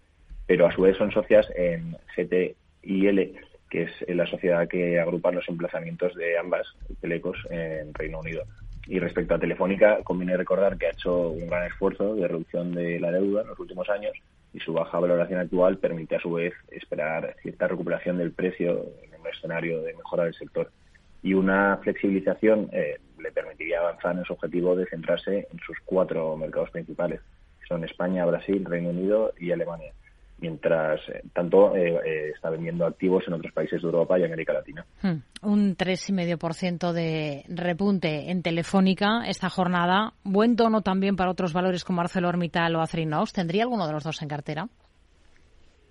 Pero a su vez son socias en GTIL, que es la sociedad que agrupa los emplazamientos de ambas telecos en Reino Unido. Y respecto a Telefónica, conviene recordar que ha hecho un gran esfuerzo de reducción de la deuda en los últimos años y su baja valoración actual permite a su vez esperar cierta recuperación del precio en un escenario de mejora del sector. Y una flexibilización eh, le permitiría avanzar en su objetivo de centrarse en sus cuatro mercados principales, que son España, Brasil, Reino Unido y Alemania mientras eh, tanto eh, eh, está vendiendo activos en otros países de Europa y América Latina. Hmm. Un 3,5% de repunte en Telefónica esta jornada. Buen tono también para otros valores como ArcelorMittal o Acerinox. ¿Tendría alguno de los dos en cartera?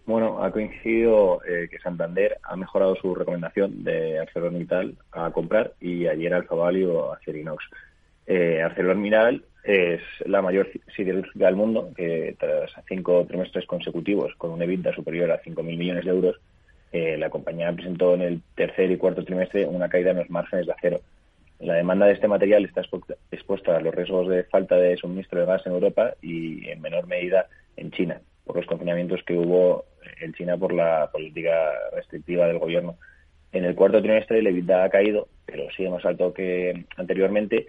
Bueno, ha coincidido que Santander ha mejorado su recomendación de ArcelorMittal a comprar y ayer Alfa Value o Acerinox. ArcelorMittal es la mayor siderúrgica del mundo, que tras cinco trimestres consecutivos con un EBITDA superior a 5.000 millones de euros, eh, la compañía presentó en el tercer y cuarto trimestre una caída en los márgenes de acero. La demanda de este material está expuesta a los riesgos de falta de suministro de gas en Europa y en menor medida en China, por los confinamientos que hubo en China por la política restrictiva del gobierno. En el cuarto trimestre el EBITDA ha caído, pero sigue más alto que anteriormente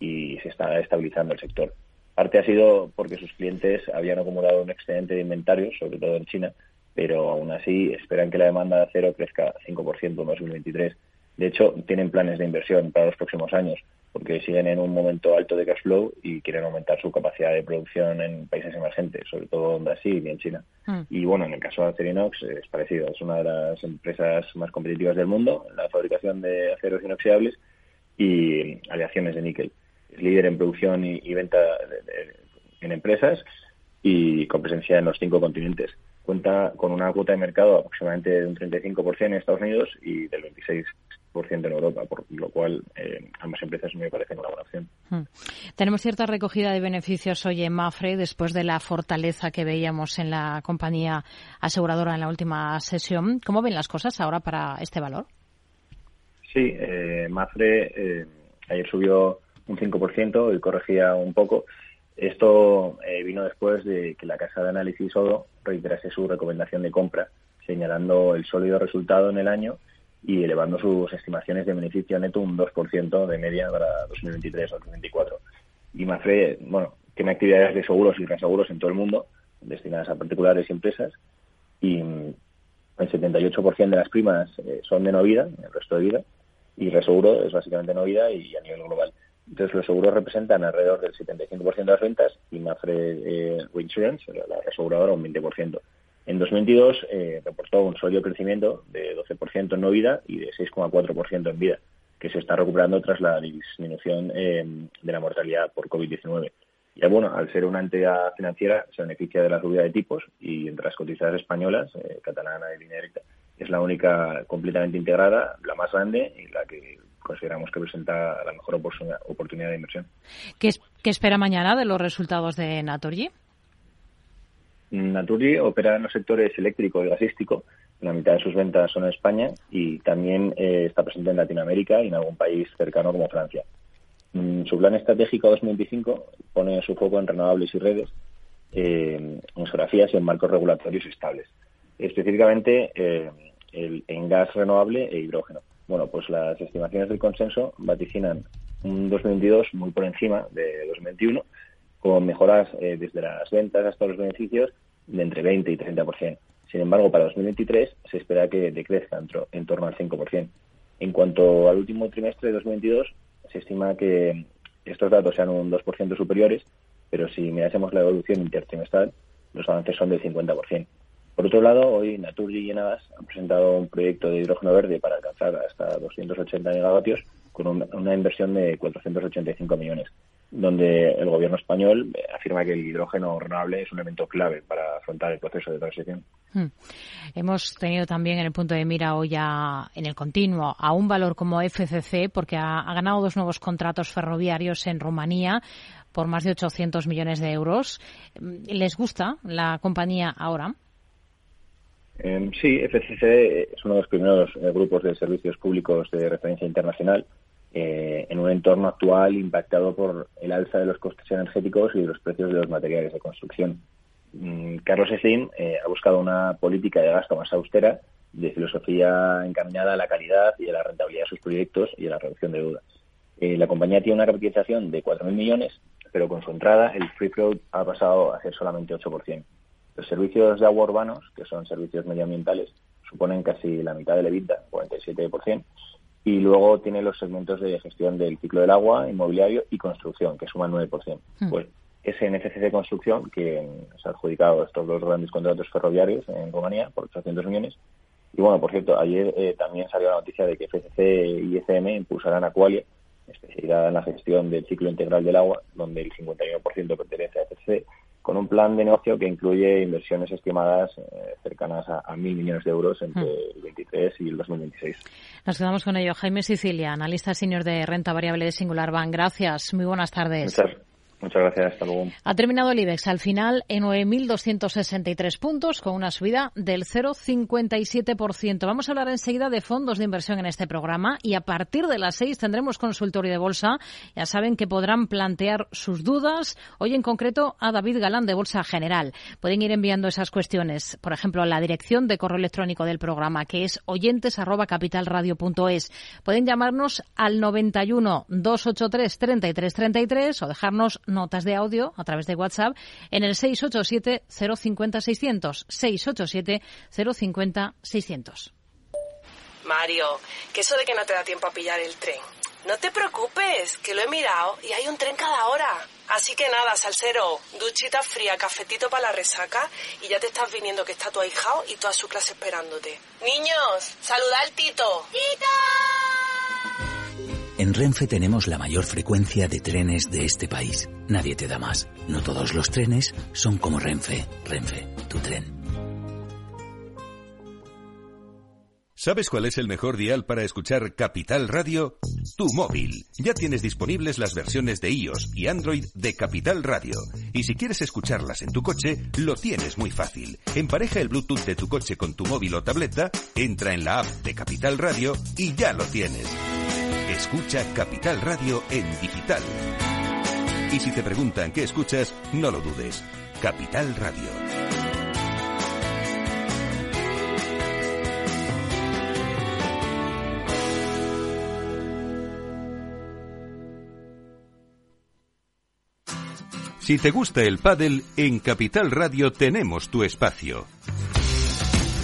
y se está estabilizando el sector. Parte ha sido porque sus clientes habían acumulado un excedente de inventario, sobre todo en China, pero aún así esperan que la demanda de acero crezca 5% en 2023. De hecho, tienen planes de inversión para los próximos años, porque siguen en un momento alto de cash flow y quieren aumentar su capacidad de producción en países emergentes, sobre todo en Brasil y en China. Hmm. Y bueno, en el caso de Acerinox es parecido, es una de las empresas más competitivas del mundo en la fabricación de aceros inoxidables y aleaciones de níquel líder en producción y, venta en empresas y con presencia en los cinco continentes. Cuenta con una cuota de mercado aproximadamente de un 35% en Estados Unidos y del 26% en Europa, por lo cual eh, ambas empresas me parecen una buena opción. Hmm. Tenemos cierta recogida de beneficios hoy en Mafre después de la fortaleza que veíamos en la compañía aseguradora en la última sesión. ¿Cómo ven las cosas ahora para este valor? Sí, eh, Mafre eh, ayer subió un 5% y corregía un poco. Esto eh, vino después de que la casa de análisis ODO reiterase su recomendación de compra, señalando el sólido resultado en el año y elevando sus estimaciones de beneficio neto un 2% de media para 2023 o 2024. Y Mafre, bueno, tiene actividades de seguros y reaseguros en todo el mundo, destinadas a particulares y empresas, y el 78% de las primas eh, son de no vida, el resto de vida, y reseguro es básicamente no vida y a nivel global. Entonces, los seguros representan alrededor del 75% de las ventas y Mafre eh, la aseguradora, un 20%. En 2022 eh, reportó un sólido crecimiento de 12% en no vida y de 6,4% en vida, que se está recuperando tras la disminución eh, de la mortalidad por COVID-19. Ya bueno, al ser una entidad financiera, se beneficia de la subida de tipos y entre las cotizadas españolas, eh, catalana y línea directa, es la única completamente integrada, la más grande y la que consideramos que presenta la mejor oportunidad de inversión. ¿Qué, espera mañana de los resultados de Naturgy? Naturgy opera en los sectores eléctrico y gasístico. La mitad de sus ventas son en España y también eh, está presente en Latinoamérica y en algún país cercano como Francia. Mm, su plan estratégico 2025 pone su foco en renovables y redes, eh, en geografías y en marcos regulatorios estables. Específicamente eh, en gas renovable e hidrógeno. Bueno, pues las estimaciones del consenso vaticinan un 2022 muy por encima de 2021, con mejoras eh, desde las ventas hasta los beneficios de entre 20 y 30%. Sin embargo, para 2023 se espera que decrezca en, torno al 5%. En cuanto al último trimestre de 2022, se estima que estos datos sean un 2% superiores, pero si mirásemos la evolución intertrimestral, los avances son del 50%. Por otro lado, hoy Naturgy y Enavas han presentado un proyecto de hidrógeno verde para alcanzar hasta 280 megavatios con una, inversión de 485 millones, donde el gobierno español afirma que el hidrógeno renovable es un elemento clave para afrontar el proceso de transición. Hmm. Hemos tenido también en el punto de mira hoy ya en el continuo a un valor como FCC porque ha ganado dos nuevos contratos ferroviarios en Rumanía por más de 800 millones de euros. ¿Les gusta la compañía ahora? Eh, sí, FCC es uno de los primeros eh, grupos de servicios públicos de referencia internacional eh, en un entorno actual impactado por el alza de los costes energéticos y de los precios de los materiales de construcción. Mm, Carlos Slim ha buscado una política de gasto más austera, de filosofía encaminada a la calidad y a la rentabilidad de sus proyectos y a la reducción de deuda. la compañía tiene una capitalización de 4.000 millones, pero con su entrada el free float ha pasado a ser solamente 8%. Los servicios de agua urbanos, que son servicios medioambientales, suponen casi la mitad del EBITDA, 47%, y luego tiene los segmentos de gestión del ciclo del agua, inmobiliario y construcción, que suman 9%. Hmm. Pues ese NFCC de construcción, que se ha adjudicado estos dos grandes contratos ferroviarios en Rumanía por 800 millones. Y bueno, por cierto, ayer eh, también salió la noticia de que FCC y ECM impulsarán Aqualia, especialidad en la gestión del ciclo integral del agua, donde el 51% pertenece a FCC, con un plan de negocio que incluye inversiones estimadas eh, cercanas a, mil millones de euros entre hmm. el 23 y el 2026. Nos quedamos con ello. Jaime Sicilia, analista senior de renta variable de Singular Bank. Gracias. Muy buenas tardes. Muchas gracias, hasta luego. Ha terminado el IBEX al final en 9.263 puntos con una subida del 0,57%. Vamos a hablar enseguida de fondos de inversión en este programa y a partir de las 6 tendremos consultorio de bolsa. Ya saben que podrán plantear sus dudas. Hoy en concreto a David Galán de Bolsa General. Pueden ir enviando esas cuestiones, por ejemplo, a la dirección de correo electrónico del programa que es oyentes@capitalradio.es. Pueden llamarnos al 91 283 33 33 o dejarnos notas de audio a través de WhatsApp en el 687 050 600 687 050 600. Mario, que eso de que no te da tiempo a pillar el tren. No te preocupes, que lo he mirado y hay un tren cada hora. Así que nada, salsero, duchita fría, cafetito para la resaca y ya te estás viniendo que está tu ahijado y toda su clase esperándote. Niños, saluda al Tito. ¡Tito! En Renfe tenemos la mayor frecuencia de trenes de este país. Nadie te da más. No todos los trenes son como Renfe. Renfe, tu tren. ¿Sabes cuál es el mejor dial para escuchar Capital Radio? Tu móvil. Ya tienes disponibles las versiones de iOS y Android de Capital Radio. Y si quieres escucharlas en tu coche, lo tienes muy fácil. Empareja el Bluetooth de tu coche con tu móvil o tableta, entra en la app de Capital Radio y ya lo tienes. Escucha Capital Radio en digital. Y si te preguntan qué escuchas, no lo dudes. Capital Radio. Si te gusta el pádel, en Capital Radio tenemos tu espacio.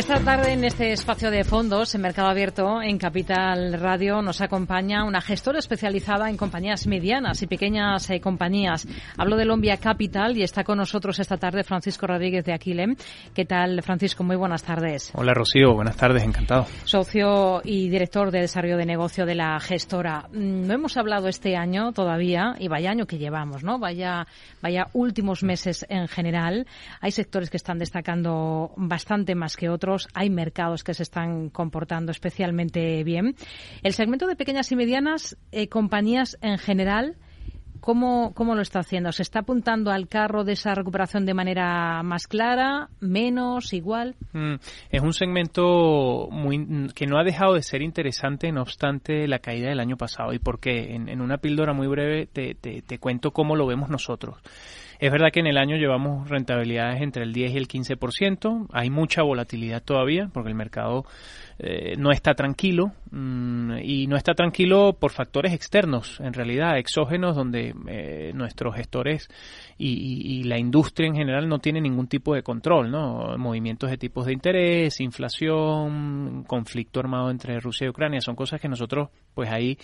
Esta tarde en este espacio de fondos en Mercado Abierto en Capital Radio nos acompaña una gestora especializada en compañías medianas y pequeñas eh, compañías. Hablo de Lombia Capital y está con nosotros esta tarde Francisco Rodríguez de Aquilem. ¿Qué tal, Francisco? Muy buenas tardes. Hola, Rocío. Buenas tardes. Encantado. Socio y director de desarrollo de negocio de la gestora. Mm, no hemos hablado este año todavía y vaya año que llevamos, ¿no? Vaya, vaya últimos meses en general. Hay sectores que están destacando bastante más que otros hay mercados que se están comportando especialmente bien. El segmento de pequeñas y medianas eh, compañías en general, ¿Cómo, ¿Cómo, lo está haciendo? ¿Se está apuntando al carro de esa recuperación de manera más clara, menos, igual? Mm, es un segmento muy, que no ha dejado de ser interesante, no obstante la caída del año pasado. ¿Y por qué? En, en una píldora muy breve te, te, te cuento cómo lo vemos nosotros. Es verdad que en el año llevamos rentabilidades entre el 10 y el 15%. Hay mucha volatilidad todavía porque el mercado eh, no está tranquilo mm, y no está tranquilo por factores externos, en realidad exógenos, donde eh, nuestros gestores y, la industria en general no tiene ningún tipo de control, ¿no? Movimientos de tipos de interés, inflación, conflicto armado entre Rusia y Ucrania, son cosas que nosotros, pues ahí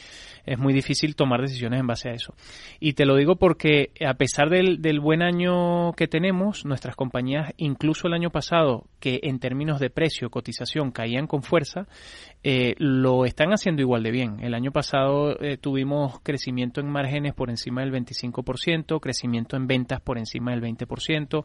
es muy difícil tomar decisiones en base a eso. Y te lo digo porque a pesar del, del buen año que tenemos, nuestras compañías, incluso el año pasado, que en términos de precio, cotización, caían con fuerza, eh, lo están haciendo igual de bien. El año pasado eh, tuvimos crecimiento en márgenes por encima del 25%, crecimiento en ventas por encima del 20%.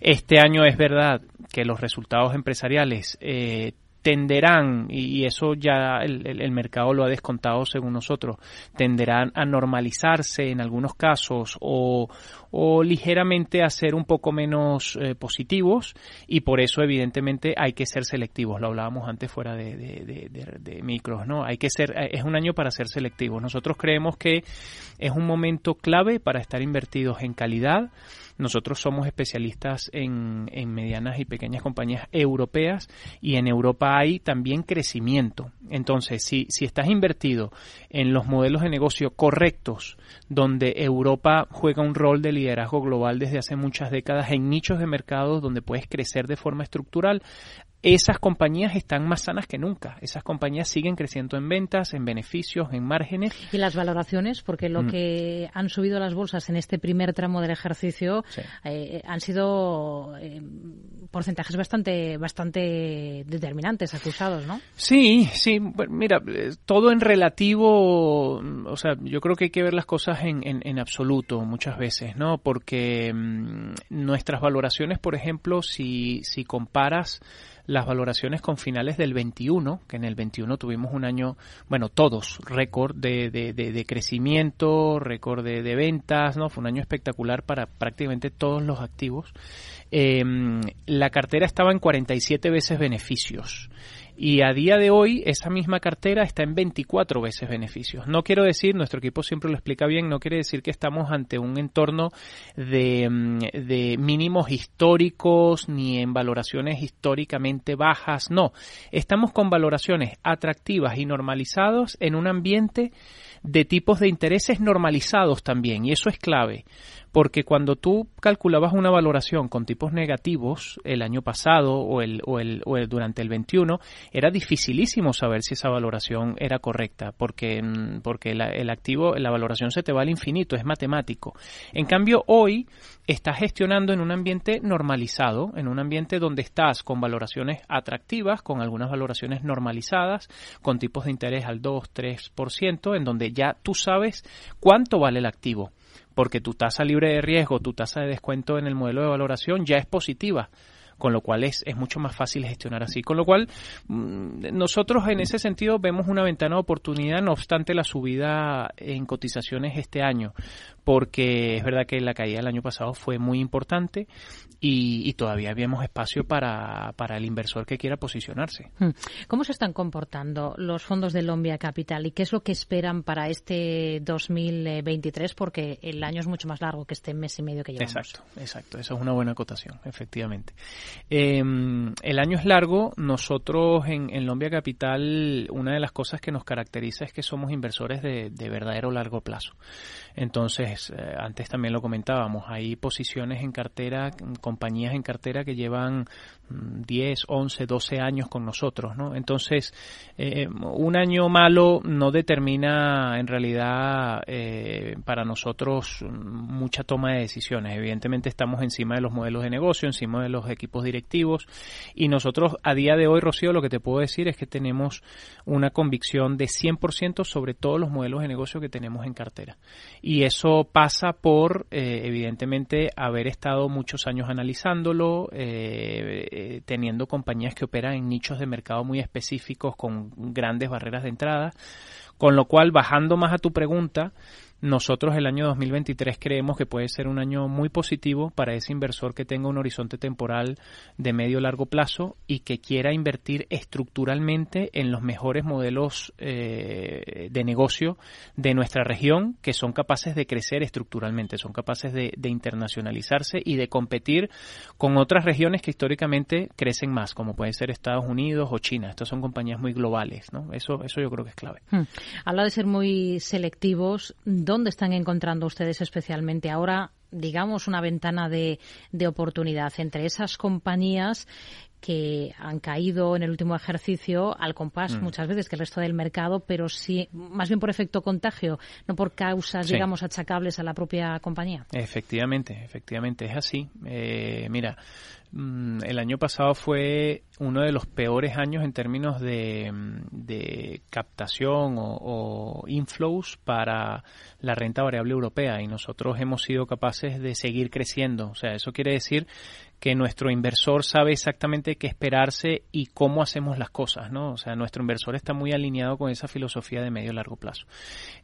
Este año es verdad que los resultados empresariales eh, tenderán, y eso ya el, mercado lo ha descontado según nosotros, tenderán a normalizarse en algunos casos o, o ligeramente a ser un poco menos eh, positivos y por eso evidentemente hay que ser selectivos. Lo hablábamos antes fuera de, de, micros, ¿no? Hay que ser, eh, es un año para ser selectivos. Nosotros creemos que es un momento clave para estar invertidos en calidad, nosotros somos especialistas en, medianas y pequeñas compañías europeas y en Europa hay también crecimiento. Entonces, si, si estás invertido en los modelos de negocio correctos, donde Europa juega un rol de liderazgo global desde hace muchas décadas en nichos de mercado donde puedes crecer de forma estructural, esas compañías están más sanas que nunca. Esas compañías siguen creciendo en ventas, en beneficios, en márgenes. Y las valoraciones, porque lo mm. que han subido las bolsas en este primer tramo del ejercicio eh, han sido eh, porcentajes bastante, bastante determinantes, acusados, ¿no? Sí, sí. mira, todo en relativo, o sea, yo creo que hay que ver las cosas en, en, absoluto muchas veces, ¿no? Porque mm, nuestras valoraciones, por ejemplo, si, si comparas las valoraciones con finales del 21, que en el 21 tuvimos un año, bueno, todos, récord de, de, de, crecimiento, récord de, ventas, ¿no? Fue un año espectacular para prácticamente todos los activos. Eh, la cartera estaba en 47 veces beneficios y a día de hoy esa misma cartera está en 24 veces beneficios. No quiero decir, nuestro equipo siempre lo explica bien, no quiere decir que estamos ante un entorno de, mm, de mínimos históricos ni en valoraciones históricamente bajas, no, estamos con valoraciones atractivas y normalizados en un ambiente de tipos de intereses normalizados también, y eso es clave, porque cuando tú calculabas una valoración con tipos negativos el año pasado o el, o el, o el durante el 21, era dificilísimo saber si esa valoración era correcta, porque, mm, porque el activo, la valoración se te va al infinito, es matemático. En cambio, hoy estás gestionando en un ambiente normalizado, en un ambiente donde estás con valoraciones atractivas, con algunas valoraciones normalizadas, con tipos de interés al 2, 3%, en donde ya tú sabes cuánto vale el activo porque tu tasa libre de riesgo, tu tasa de descuento en el modelo de valoración ya es positiva con lo cual es, es mucho más fácil gestionar así. Con lo cual, mm, nosotros en ese sentido vemos una ventana de oportunidad, no obstante la subida en cotizaciones este año, porque es verdad que la caída del año pasado fue muy importante y, todavía habíamos espacio para, para, el inversor que quiera posicionarse. Hmm. ¿Cómo se están comportando los fondos de Lombia Capital y qué es lo que esperan para este 2023? Porque el año es mucho más largo que este mes y medio que llevamos. Exacto, exacto. Esa es una buena acotación, efectivamente. Eh, el año es largo. Nosotros en, en, Lombia Capital, una de las cosas que nos caracteriza es que somos inversores de, de verdadero largo plazo. Entonces, eh, antes también lo comentábamos, hay posiciones en cartera, compañías en cartera que llevan 10, 11, 12 años con nosotros, ¿no? Entonces, eh, un año malo no determina en realidad eh, para nosotros mucha toma de decisiones. Evidentemente estamos encima de los modelos de negocio, encima de los equipos directivos y nosotros a día de hoy, Rocío, lo que te puedo decir es que tenemos una convicción de 100% sobre todos los modelos de negocio que tenemos en cartera. Y eso pasa por, eh, evidentemente, haber estado muchos años analizándolo, eh, teniendo compañías que operan en nichos de mercado muy específicos con grandes barreras de entrada. Con lo cual, bajando más a tu pregunta, nosotros el año 2023 creemos que puede ser un año muy positivo para ese inversor que tenga un horizonte temporal de medio largo plazo y que quiera invertir estructuralmente en los mejores modelos eh, de negocio de nuestra región que son capaces de crecer estructuralmente, son capaces de, internacionalizarse y de competir con otras regiones que históricamente crecen más, como pueden ser Estados Unidos o China. Estas son compañías muy globales, ¿no? Eso, eso yo creo que es clave. Hmm. Habla de ser muy selectivos. ¿Dónde están encontrando ustedes especialmente ahora, digamos, una ventana de, oportunidad entre esas compañías que han caído en el último ejercicio al compás Mm. muchas veces que el resto del mercado, pero sí, más bien por efecto contagio, no por causas, Sí. digamos, achacables a la propia compañía. Efectivamente, efectivamente, es así. Eh, mira, mm, el año pasado fue uno de los peores años en términos de, mm, de captación o, o inflows para la renta variable europea y nosotros hemos sido capaces de seguir creciendo. O sea, eso quiere decir que nuestro inversor sabe exactamente qué esperarse y cómo hacemos las cosas, ¿no? O sea, nuestro inversor está muy alineado con esa filosofía de medio y largo plazo.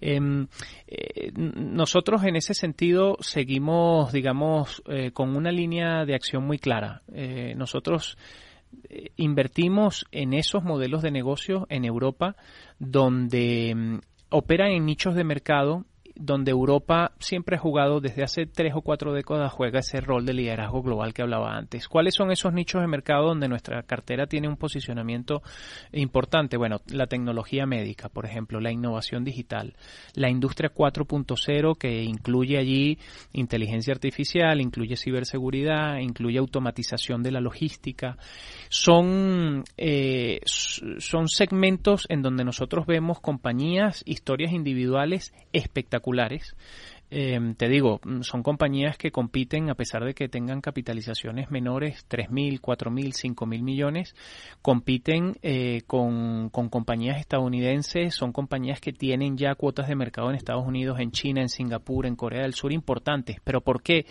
Em, eh, nosotros en ese sentido seguimos, digamos, eh, con una línea de acción muy clara. Eh, nosotros invertimos en esos modelos de negocio en Europa donde mm, operan en nichos de mercado donde Europa siempre ha jugado desde hace tres o cuatro décadas juega ese rol de liderazgo global que hablaba antes. ¿Cuáles son esos nichos de mercado donde nuestra cartera tiene un posicionamiento importante? Bueno, la tecnología médica, por ejemplo, la innovación digital, la industria 4.0 que incluye allí inteligencia artificial, incluye ciberseguridad, incluye automatización de la logística. Son, eh, son segmentos en donde nosotros vemos compañías, historias individuales espectaculares. Eh, te digo, mm, son compañías que compiten a pesar de que tengan capitalizaciones menores, 3.000, 4.000, 5.000 millones, compiten eh, con compañías estadounidenses, son compañías que tienen ya cuotas de mercado en Estados Unidos, en China, en Singapur, en Corea del Sur importantes. ¿Pero por qué?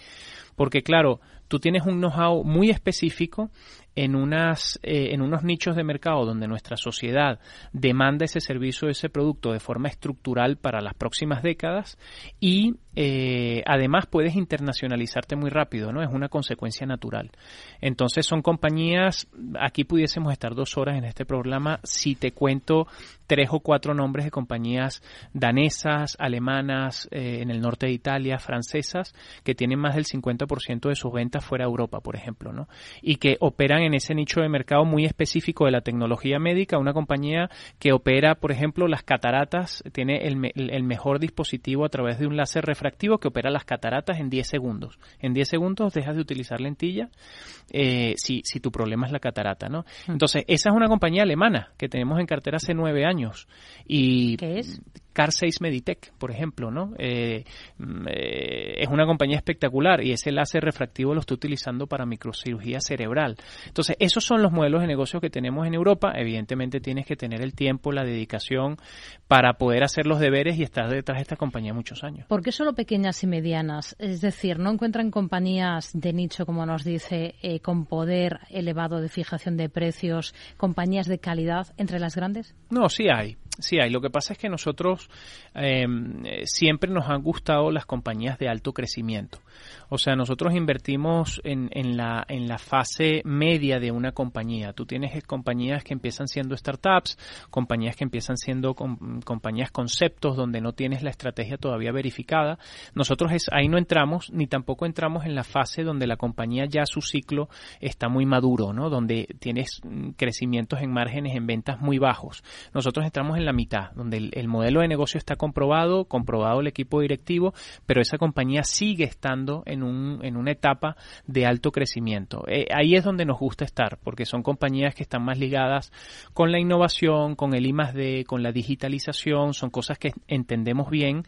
Porque claro, tú tienes un know-how muy específico en, unas, eh, en unos nichos de mercado donde nuestra sociedad demanda ese servicio, ese producto de forma estructural para las próximas décadas y eh, además puedes internacionalizarte muy rápido, ¿no? Es una consecuencia natural. Entonces son compañías, aquí pudiésemos estar dos horas en este programa si te cuento tres o cuatro nombres de compañías danesas, alemanas, eh, en el norte de Italia, francesas, que tienen más del 50% de sus ventas fuera de Europa, por ejemplo, ¿no? Y que operan en ese nicho de mercado muy específico de la tecnología médica, una compañía que opera, por ejemplo, las cataratas, tiene el, me- el mejor dispositivo a través de un láser refractivo que opera las cataratas en 10 segundos. En 10 segundos dejas de utilizar lentilla eh, si, si tu problema es la catarata, ¿no? Entonces, esa es una compañía alemana que tenemos en cartera hace nueve años. Y ¿Qué es? Car 6 Meditech, por ejemplo, ¿no? Eh, mm, eh, es una compañía espectacular y ese láser refractivo lo está utilizando para microcirugía cerebral. Entonces, esos son los modelos de negocio que tenemos en Europa. Evidentemente tienes que tener el tiempo, la dedicación para poder hacer los deberes y estar detrás de esta compañía muchos años. ¿Por qué solo pequeñas y medianas? Es decir, ¿no encuentran compañías de nicho, como nos dice, eh, con poder elevado de fijación de precios, compañías de calidad entre las grandes? No, sí hay, sí hay. Lo que pasa es que nosotros eh, eh, siempre nos han gustado las compañías de alto crecimiento. O sea, nosotros invertimos en, en, la, en la fase media de una compañía. Tú tienes eh, compañías que empiezan siendo startups, compañías que empiezan siendo com- compañías conceptos donde no tienes la estrategia todavía verificada. Nosotros es, ahí no entramos, ni tampoco entramos en la fase donde la compañía ya su ciclo está muy maduro, ¿no? Donde tienes mm, crecimientos en márgenes en ventas muy bajos. Nosotros entramos en la mitad, donde el, el modelo de negocio está comprobado, comprobado el equipo directivo, pero esa compañía sigue estando en, un, en una etapa de alto crecimiento. Eh, ahí es donde nos gusta estar, porque son compañías que están más ligadas con la innovación, con el I más D, con la digitalización, son cosas que entendemos bien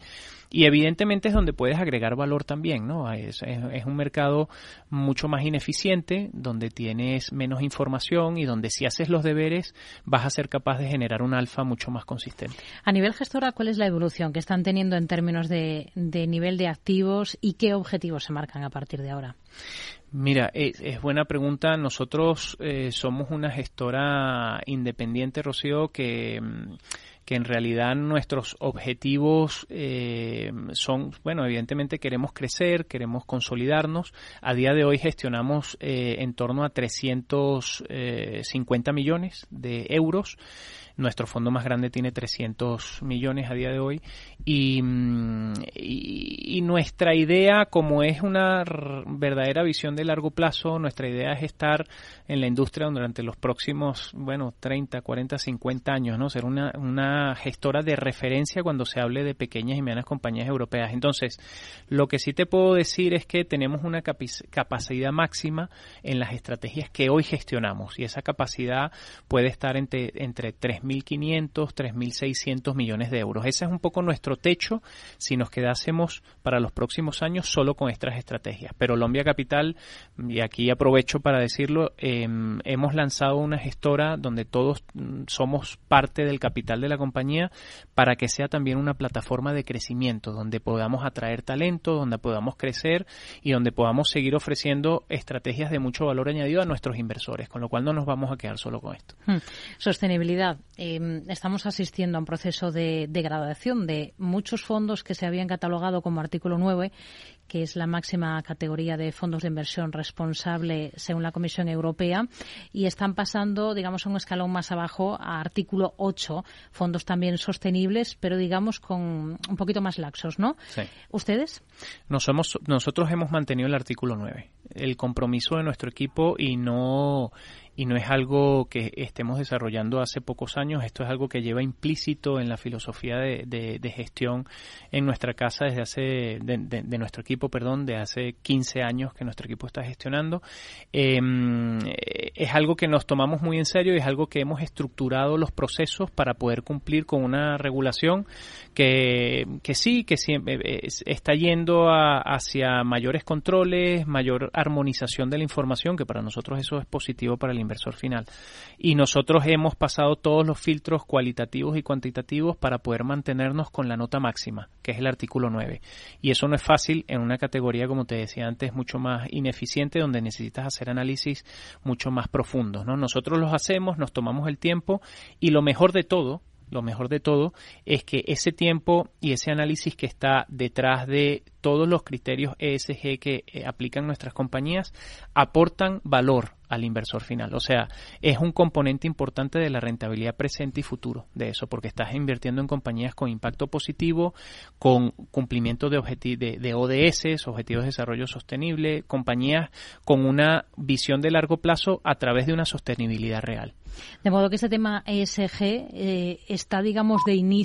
y evidentemente es donde puedes agregar valor también, ¿no? Es, es, es, un mercado mucho más ineficiente, donde tienes menos información y donde si haces los deberes vas a ser capaz de generar un alfa mucho más consistente. A nivel gestora, ¿cuál es la evolución que están teniendo en términos de, de nivel de activos y qué objetivos se marcan a partir de ahora? Mira, es, es, buena pregunta. Nosotros eh, somos una gestora independiente, Rocío, que que en realidad nuestros objetivos eh, son, bueno, evidentemente queremos crecer, queremos consolidarnos. A día de hoy gestionamos eh, en torno a 350 millones de euros. Nuestro fondo más grande tiene 300 millones a día de hoy y, mm, y, nuestra idea, como es una verdadera visión de largo plazo, nuestra idea es estar en la industria durante los próximos, bueno, 30, 40, 50 años, ¿no? Ser una, una gestora de referencia cuando se hable de pequeñas y medianas compañías europeas. Entonces, lo que sí te puedo decir es que tenemos una capacidad máxima en las estrategias que hoy gestionamos y esa capacidad puede estar entre, entre 3.500, 3.600 millones de euros. Ese es un poco nuestro techo si nos quedásemos para los próximos años solo con estas estrategias. Pero Lombia Capital, y aquí aprovecho para decirlo, em, hemos lanzado una gestora donde todos mm, somos parte del capital de la compañía para que sea también una plataforma de crecimiento, donde podamos atraer talento, donde podamos crecer y donde podamos seguir ofreciendo estrategias de mucho valor añadido a nuestros inversores, con lo cual no nos vamos a quedar solo con esto. Hmm. Sostenibilidad. Em, estamos asistiendo a un proceso de degradación de muchos fondos que se habían catalogado como artículo 9 que es la máxima categoría de fondos de inversión responsable según la Comisión Europea, y están pasando, digamos, a un escalón más abajo a artículo 8, fondos también sostenibles, pero digamos con un poquito más laxos, ¿no? Sí. ¿Ustedes? nosotros hemos mantenido el artículo 9, el compromiso de nuestro equipo y no y no es algo que estemos desarrollando hace pocos años, esto es algo que lleva implícito en la filosofía de, gestión en nuestra casa desde hace, de, nuestro equipo, perdón, de hace 15 años que nuestro equipo está gestionando. Em, es algo que nos tomamos muy en serio y es algo que hemos estructurado los procesos para poder cumplir con una regulación que, que sí, que siempre eh, está yendo hacia mayores controles, mayor armonización de la información, que para nosotros eso es positivo para el inversor final. Y nosotros hemos pasado todos los filtros cualitativos y cuantitativos para poder mantenernos con la nota máxima, que es el artículo 9. Y eso no es fácil en una categoría, como te decía antes, mucho más ineficiente, donde necesitas hacer análisis mucho más profundos. ¿no? Nosotros los hacemos, nos tomamos el tiempo y lo mejor de todo, lo mejor de todo es que ese tiempo y ese análisis que está detrás de todos los criterios ESG que eh, aplican nuestras compañías aportan valor al inversor final. O sea, es un componente importante de la rentabilidad presente y futuro de eso, porque estás invirtiendo en compañías con impacto positivo, con cumplimiento de, de, de ODS, Objetivos de Desarrollo Sostenible, compañías con una visión de largo plazo a través de una sostenibilidad real. De modo que este tema ESG eh, está, digamos, de inicio